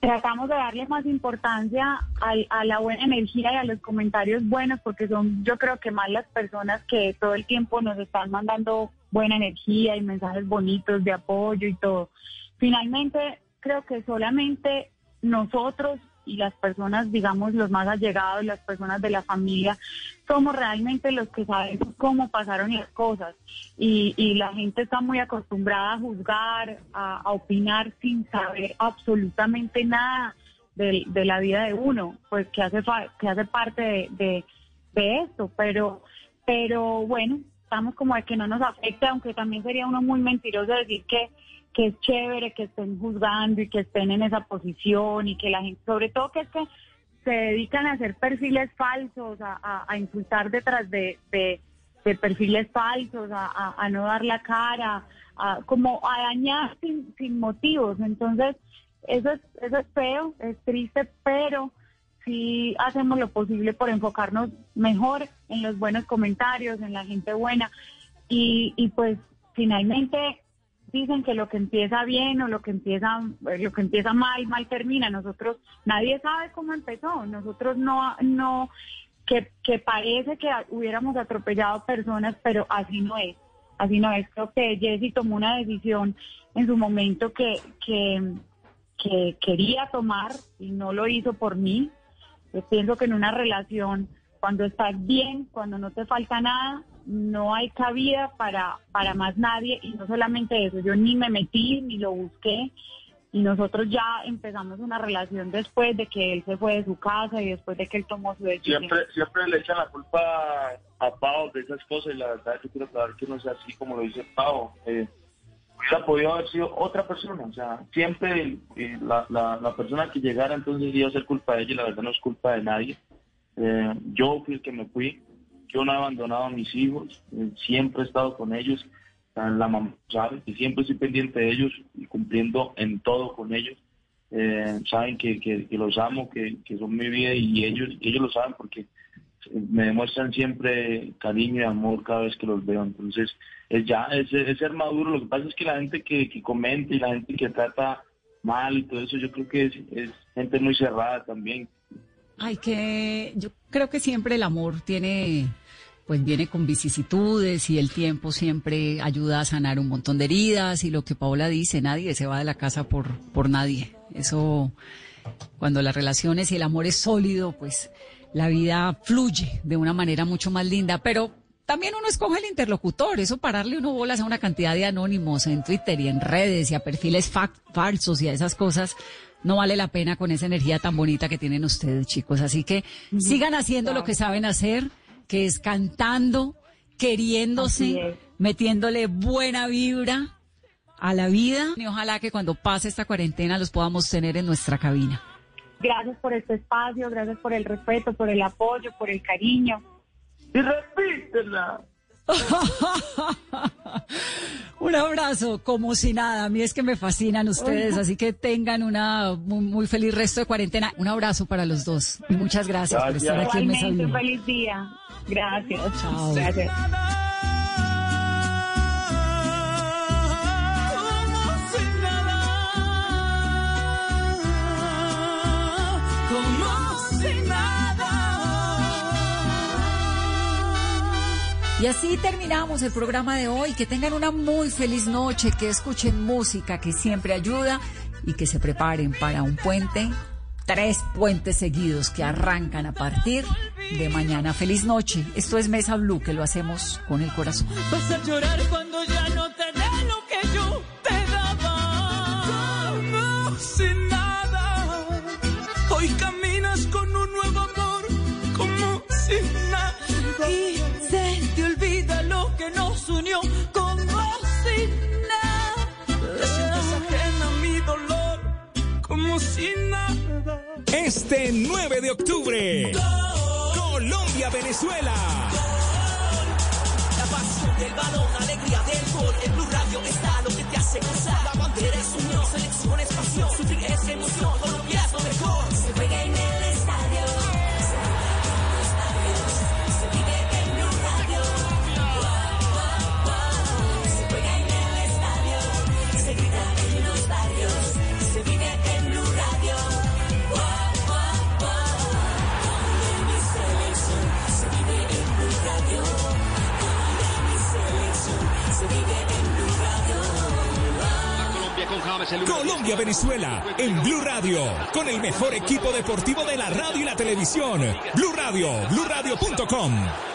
Tratamos de darle más importancia al- a, la buena energía y a los comentarios buenos, porque son yo creo que más las personas que todo el tiempo nos están mandando buena energía y mensajes bonitos de apoyo y todo. Finalmente, creo que solamente nosotros y las personas, digamos, los más allegados, las personas de la familia, somos realmente los que sabemos cómo pasaron las cosas. Y, y la gente está muy acostumbrada a juzgar, a, opinar sin saber absolutamente nada de, de la vida de uno, pues que hace, que hace parte de, de, de esto. Pero, pero bueno, estamos como de que no nos afecte, aunque también sería uno muy mentiroso decir que que es chévere que estén juzgando y que estén en esa posición y que la gente, sobre todo que es que se dedican a hacer perfiles falsos, a, a- insultar detrás de, de- de perfiles falsos, a, a- a no dar la cara, a- como a dañar sin, sin motivos. Entonces, eso es, eso es feo, es triste, pero sí hacemos lo posible por enfocarnos mejor en los buenos comentarios, en la gente buena. Y, y pues finalmente dicen que lo que empieza bien o lo que empieza eh, lo que empieza mal mal termina. Nosotros nadie sabe cómo empezó. Nosotros no no que, que parece que hubiéramos atropellado personas pero así no es. Así no es. Creo que Jessy tomó una decisión en su momento que que que quería tomar y no lo hizo por mí. Yo pienso que en una relación, cuando estás bien, cuando no te falta nada, no hay cabida para, para más nadie y no solamente eso, yo ni me metí ni lo busqué y nosotros ya empezamos una relación después de que él se fue de su casa y después de que él tomó su decisión. Siempre, siempre le echan la culpa a Pau de esas cosas y la verdad yo quiero que no sea así como lo dice Pau. Eh, hubiera podido haber sido otra persona, o sea, siempre la, la, la persona que llegara entonces iba a ser culpa de ella y la verdad no es culpa de nadie. Eh, yo fui el que me fui, yo no he abandonado a mis hijos, eh, siempre he estado con ellos, la mamá sabe que siempre estoy pendiente de ellos cumpliendo en todo con ellos. Eh, saben que, los amo, que, son mi vida y ellos, ellos lo saben porque me demuestran siempre cariño y amor cada vez que los veo. Entonces, es ya, es, es ser. Lo que pasa es que la gente que, que comenta y la gente que trata mal y todo eso, yo creo que es, es gente muy cerrada también. Ay, que yo creo que siempre el amor tiene, pues viene con vicisitudes y el tiempo siempre ayuda a sanar un montón de heridas y lo que Paola dice, nadie se va de la casa por, por nadie. Eso, cuando las relaciones y el amor es sólido, pues la vida fluye de una manera mucho más linda, pero también uno escoge el interlocutor, eso pararle uno bolas a una cantidad de anónimos en Twitter y en redes y a perfiles fa- falsos y a esas cosas, no vale la pena con esa energía tan bonita que tienen ustedes, chicos. Así que sigan haciendo lo que saben hacer, que es cantando, queriéndose, metiéndole buena vibra a la vida y ojalá que cuando pase esta cuarentena los podamos tener en nuestra cabina. Gracias por este espacio, gracias por el respeto, por el apoyo, por el cariño. Y repítela. Un abrazo, como si nada. A mí es que me fascinan ustedes, así que tengan una muy, muy feliz resto de cuarentena. Un abrazo para los dos. Muchas gracias, por estar aquí en Mesa Blue. feliz día. Gracias. Chao. Gracias. Y así terminamos el programa de hoy. Que tengan una muy feliz noche, que escuchen música que siempre ayuda y que se preparen para un puente. Tres puentes seguidos que arrancan a partir de mañana. Feliz noche. Esto es Mesa Blue, que lo hacemos con el corazón. Vas a llorar cuando ya no Este 9 de octubre, Colombia-Venezuela. La pasión del balón, alegría del gol. En Blue Radio está lo que te hace gozar. La bandera es unión, selección es pasión. Sufrir es emoción, Colombia-Venezuela en Blue Radio, con el mejor equipo deportivo de la radio y la televisión. Blue Radio, bluradio.com.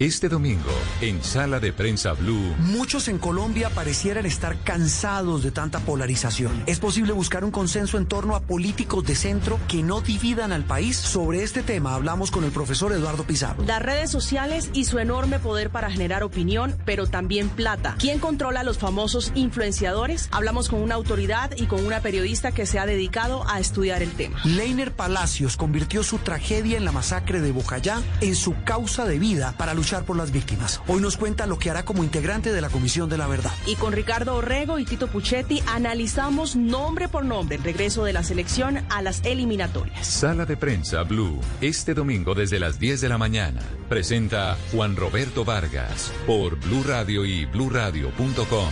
Este domingo, en Sala de Prensa Blue. Muchos en Colombia parecieran estar cansados de tanta polarización. ¿Es posible buscar un consenso en torno a políticos de centro que no dividan al país? Sobre este tema hablamos con el profesor Eduardo Pizarro. Las redes sociales y su enorme poder para generar opinión, pero también plata. ¿Quién controla a los famosos influenciadores? Hablamos con una autoridad y con una periodista que se ha dedicado a estudiar el tema. Leiner Palacios convirtió su tragedia en la masacre de Bocayá en su causa de vida para luchar por las víctimas. Hoy nos cuenta lo que hará como integrante de la Comisión de la Verdad. Y con Ricardo Orrego y Tito Puchetti analizamos nombre por nombre el regreso de la selección a las eliminatorias. Sala de Prensa Blue, este domingo desde las 10 de la mañana. Presenta Juan Roberto Vargas por Blue Radio y bluradio.com.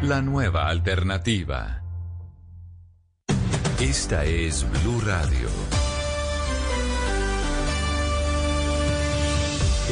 La nueva alternativa. Esta es Blue Radio.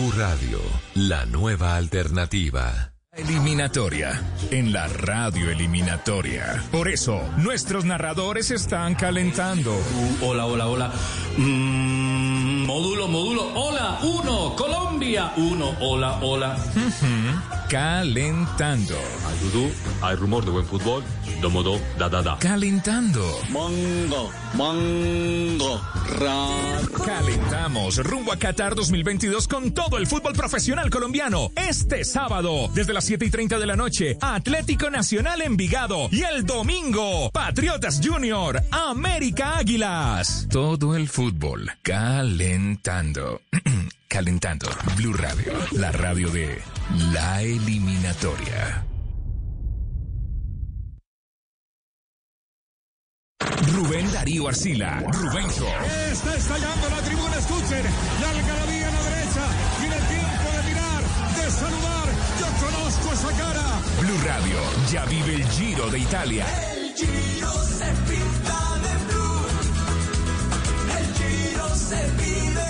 Blue Radio, la nueva alternativa. Eliminatoria, en la radio eliminatoria. Por eso, nuestros narradores están calentando. Hola, hola, hola. Mm, módulo, módulo. Hola, uno. Colombia, uno. Hola, hola. Calentando. Hay dudú, hay rumor de buen fútbol. Domodo, da, da, da. Calentando. Mango, mango, ra. Calentamos rumbo a Qatar 2022 con todo el fútbol profesional colombiano. Este sábado, desde las 7 y 30 de la noche, Atlético Nacional Envigado. Y el domingo, Patriotas Junior, América Águilas. Todo el fútbol calentando. calentando. Blue Radio, la radio de la eliminatoria. Rubén Darío Arcila, Rubencho. Está estallando la tribuna, escuchen. La algarabía a la derecha. Viene el tiempo de mirar, de saludar. Yo conozco esa cara. Blue Radio ya vive el Giro de Italia. El Giro se pinta de blue. El Giro se vive.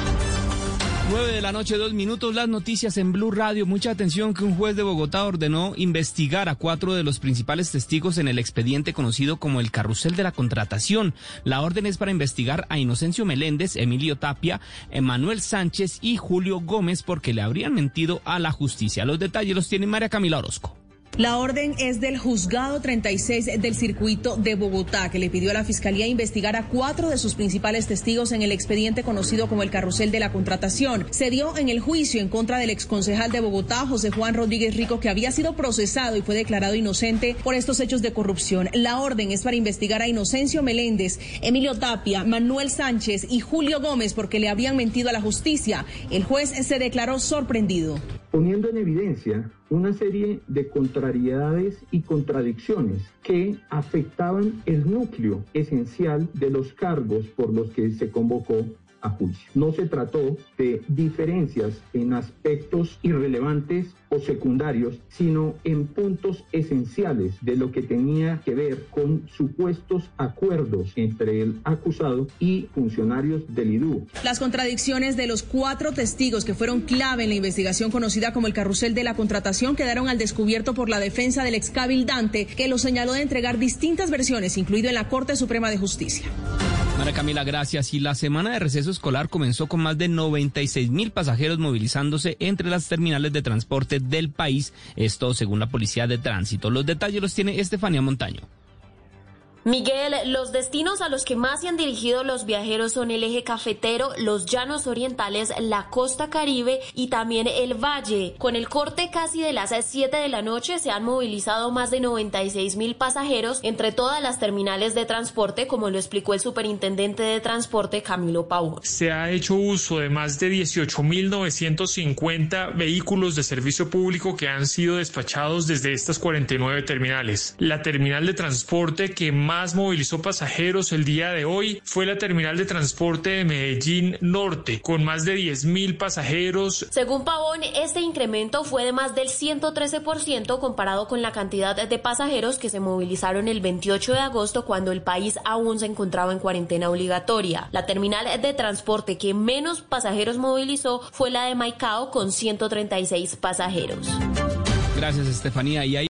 9 de la noche, dos minutos, las noticias en Blue Radio. Mucha atención que un juez de Bogotá ordenó investigar a cuatro de los principales testigos en el expediente conocido como el carrusel de la contratación. La orden es para investigar a Inocencio Meléndez, Emilio Tapia, Emanuel Sánchez y Julio Gómez porque le habrían mentido a la justicia. Los detalles los tiene María Camila Orozco. La orden es del juzgado 36 del circuito de Bogotá, que le pidió a la Fiscalía investigar a cuatro de sus principales testigos en el expediente conocido como el carrusel de la contratación. Se dio en el juicio en contra del exconcejal de Bogotá, José Juan Rodríguez Rico, que había sido procesado y fue declarado inocente por estos hechos de corrupción. La orden es para investigar a Inocencio Meléndez, Emilio Tapia, Manuel Sánchez y Julio Gómez porque le habían mentido a la justicia. El juez se declaró sorprendido poniendo en evidencia una serie de contrariedades y contradicciones que afectaban el núcleo esencial de los cargos por los que se convocó a juicio. No se trató de diferencias en aspectos irrelevantes o secundarios, sino en puntos esenciales de lo que tenía que ver con supuestos acuerdos entre el acusado y funcionarios del IDU. Las contradicciones de los cuatro testigos que fueron clave en la investigación conocida como el carrusel de la contratación quedaron al descubierto por la defensa del excabildante que lo señaló de entregar distintas versiones, incluido en la Corte Suprema de Justicia. María Camila, gracias. Y la semana de receso escolar comenzó con más de 96 mil pasajeros movilizándose entre las terminales de transporte del país, esto según la Policía de Tránsito. Los detalles los tiene Estefanía Montaño. Miguel, los destinos a los que más se han dirigido los viajeros son el eje cafetero, los llanos orientales, la costa caribe y también el valle. Con el corte casi de las 7 de la noche se han movilizado más de 96 mil pasajeros entre todas las terminales de transporte, como lo explicó el superintendente de transporte Camilo Pavón. Se ha hecho uso de más de 18.950 vehículos de servicio público que han sido despachados desde estas 49 terminales. La terminal de transporte que más más movilizó pasajeros el día de hoy fue la terminal de transporte de Medellín Norte, con más de 10.000 pasajeros. Según Pavón, este incremento fue de más del 113% comparado con la cantidad de pasajeros que se movilizaron el 28 de agosto cuando el país aún se encontraba en cuarentena obligatoria. La terminal de transporte que menos pasajeros movilizó fue la de Maicao con 136 pasajeros. Gracias, Estefanía. Y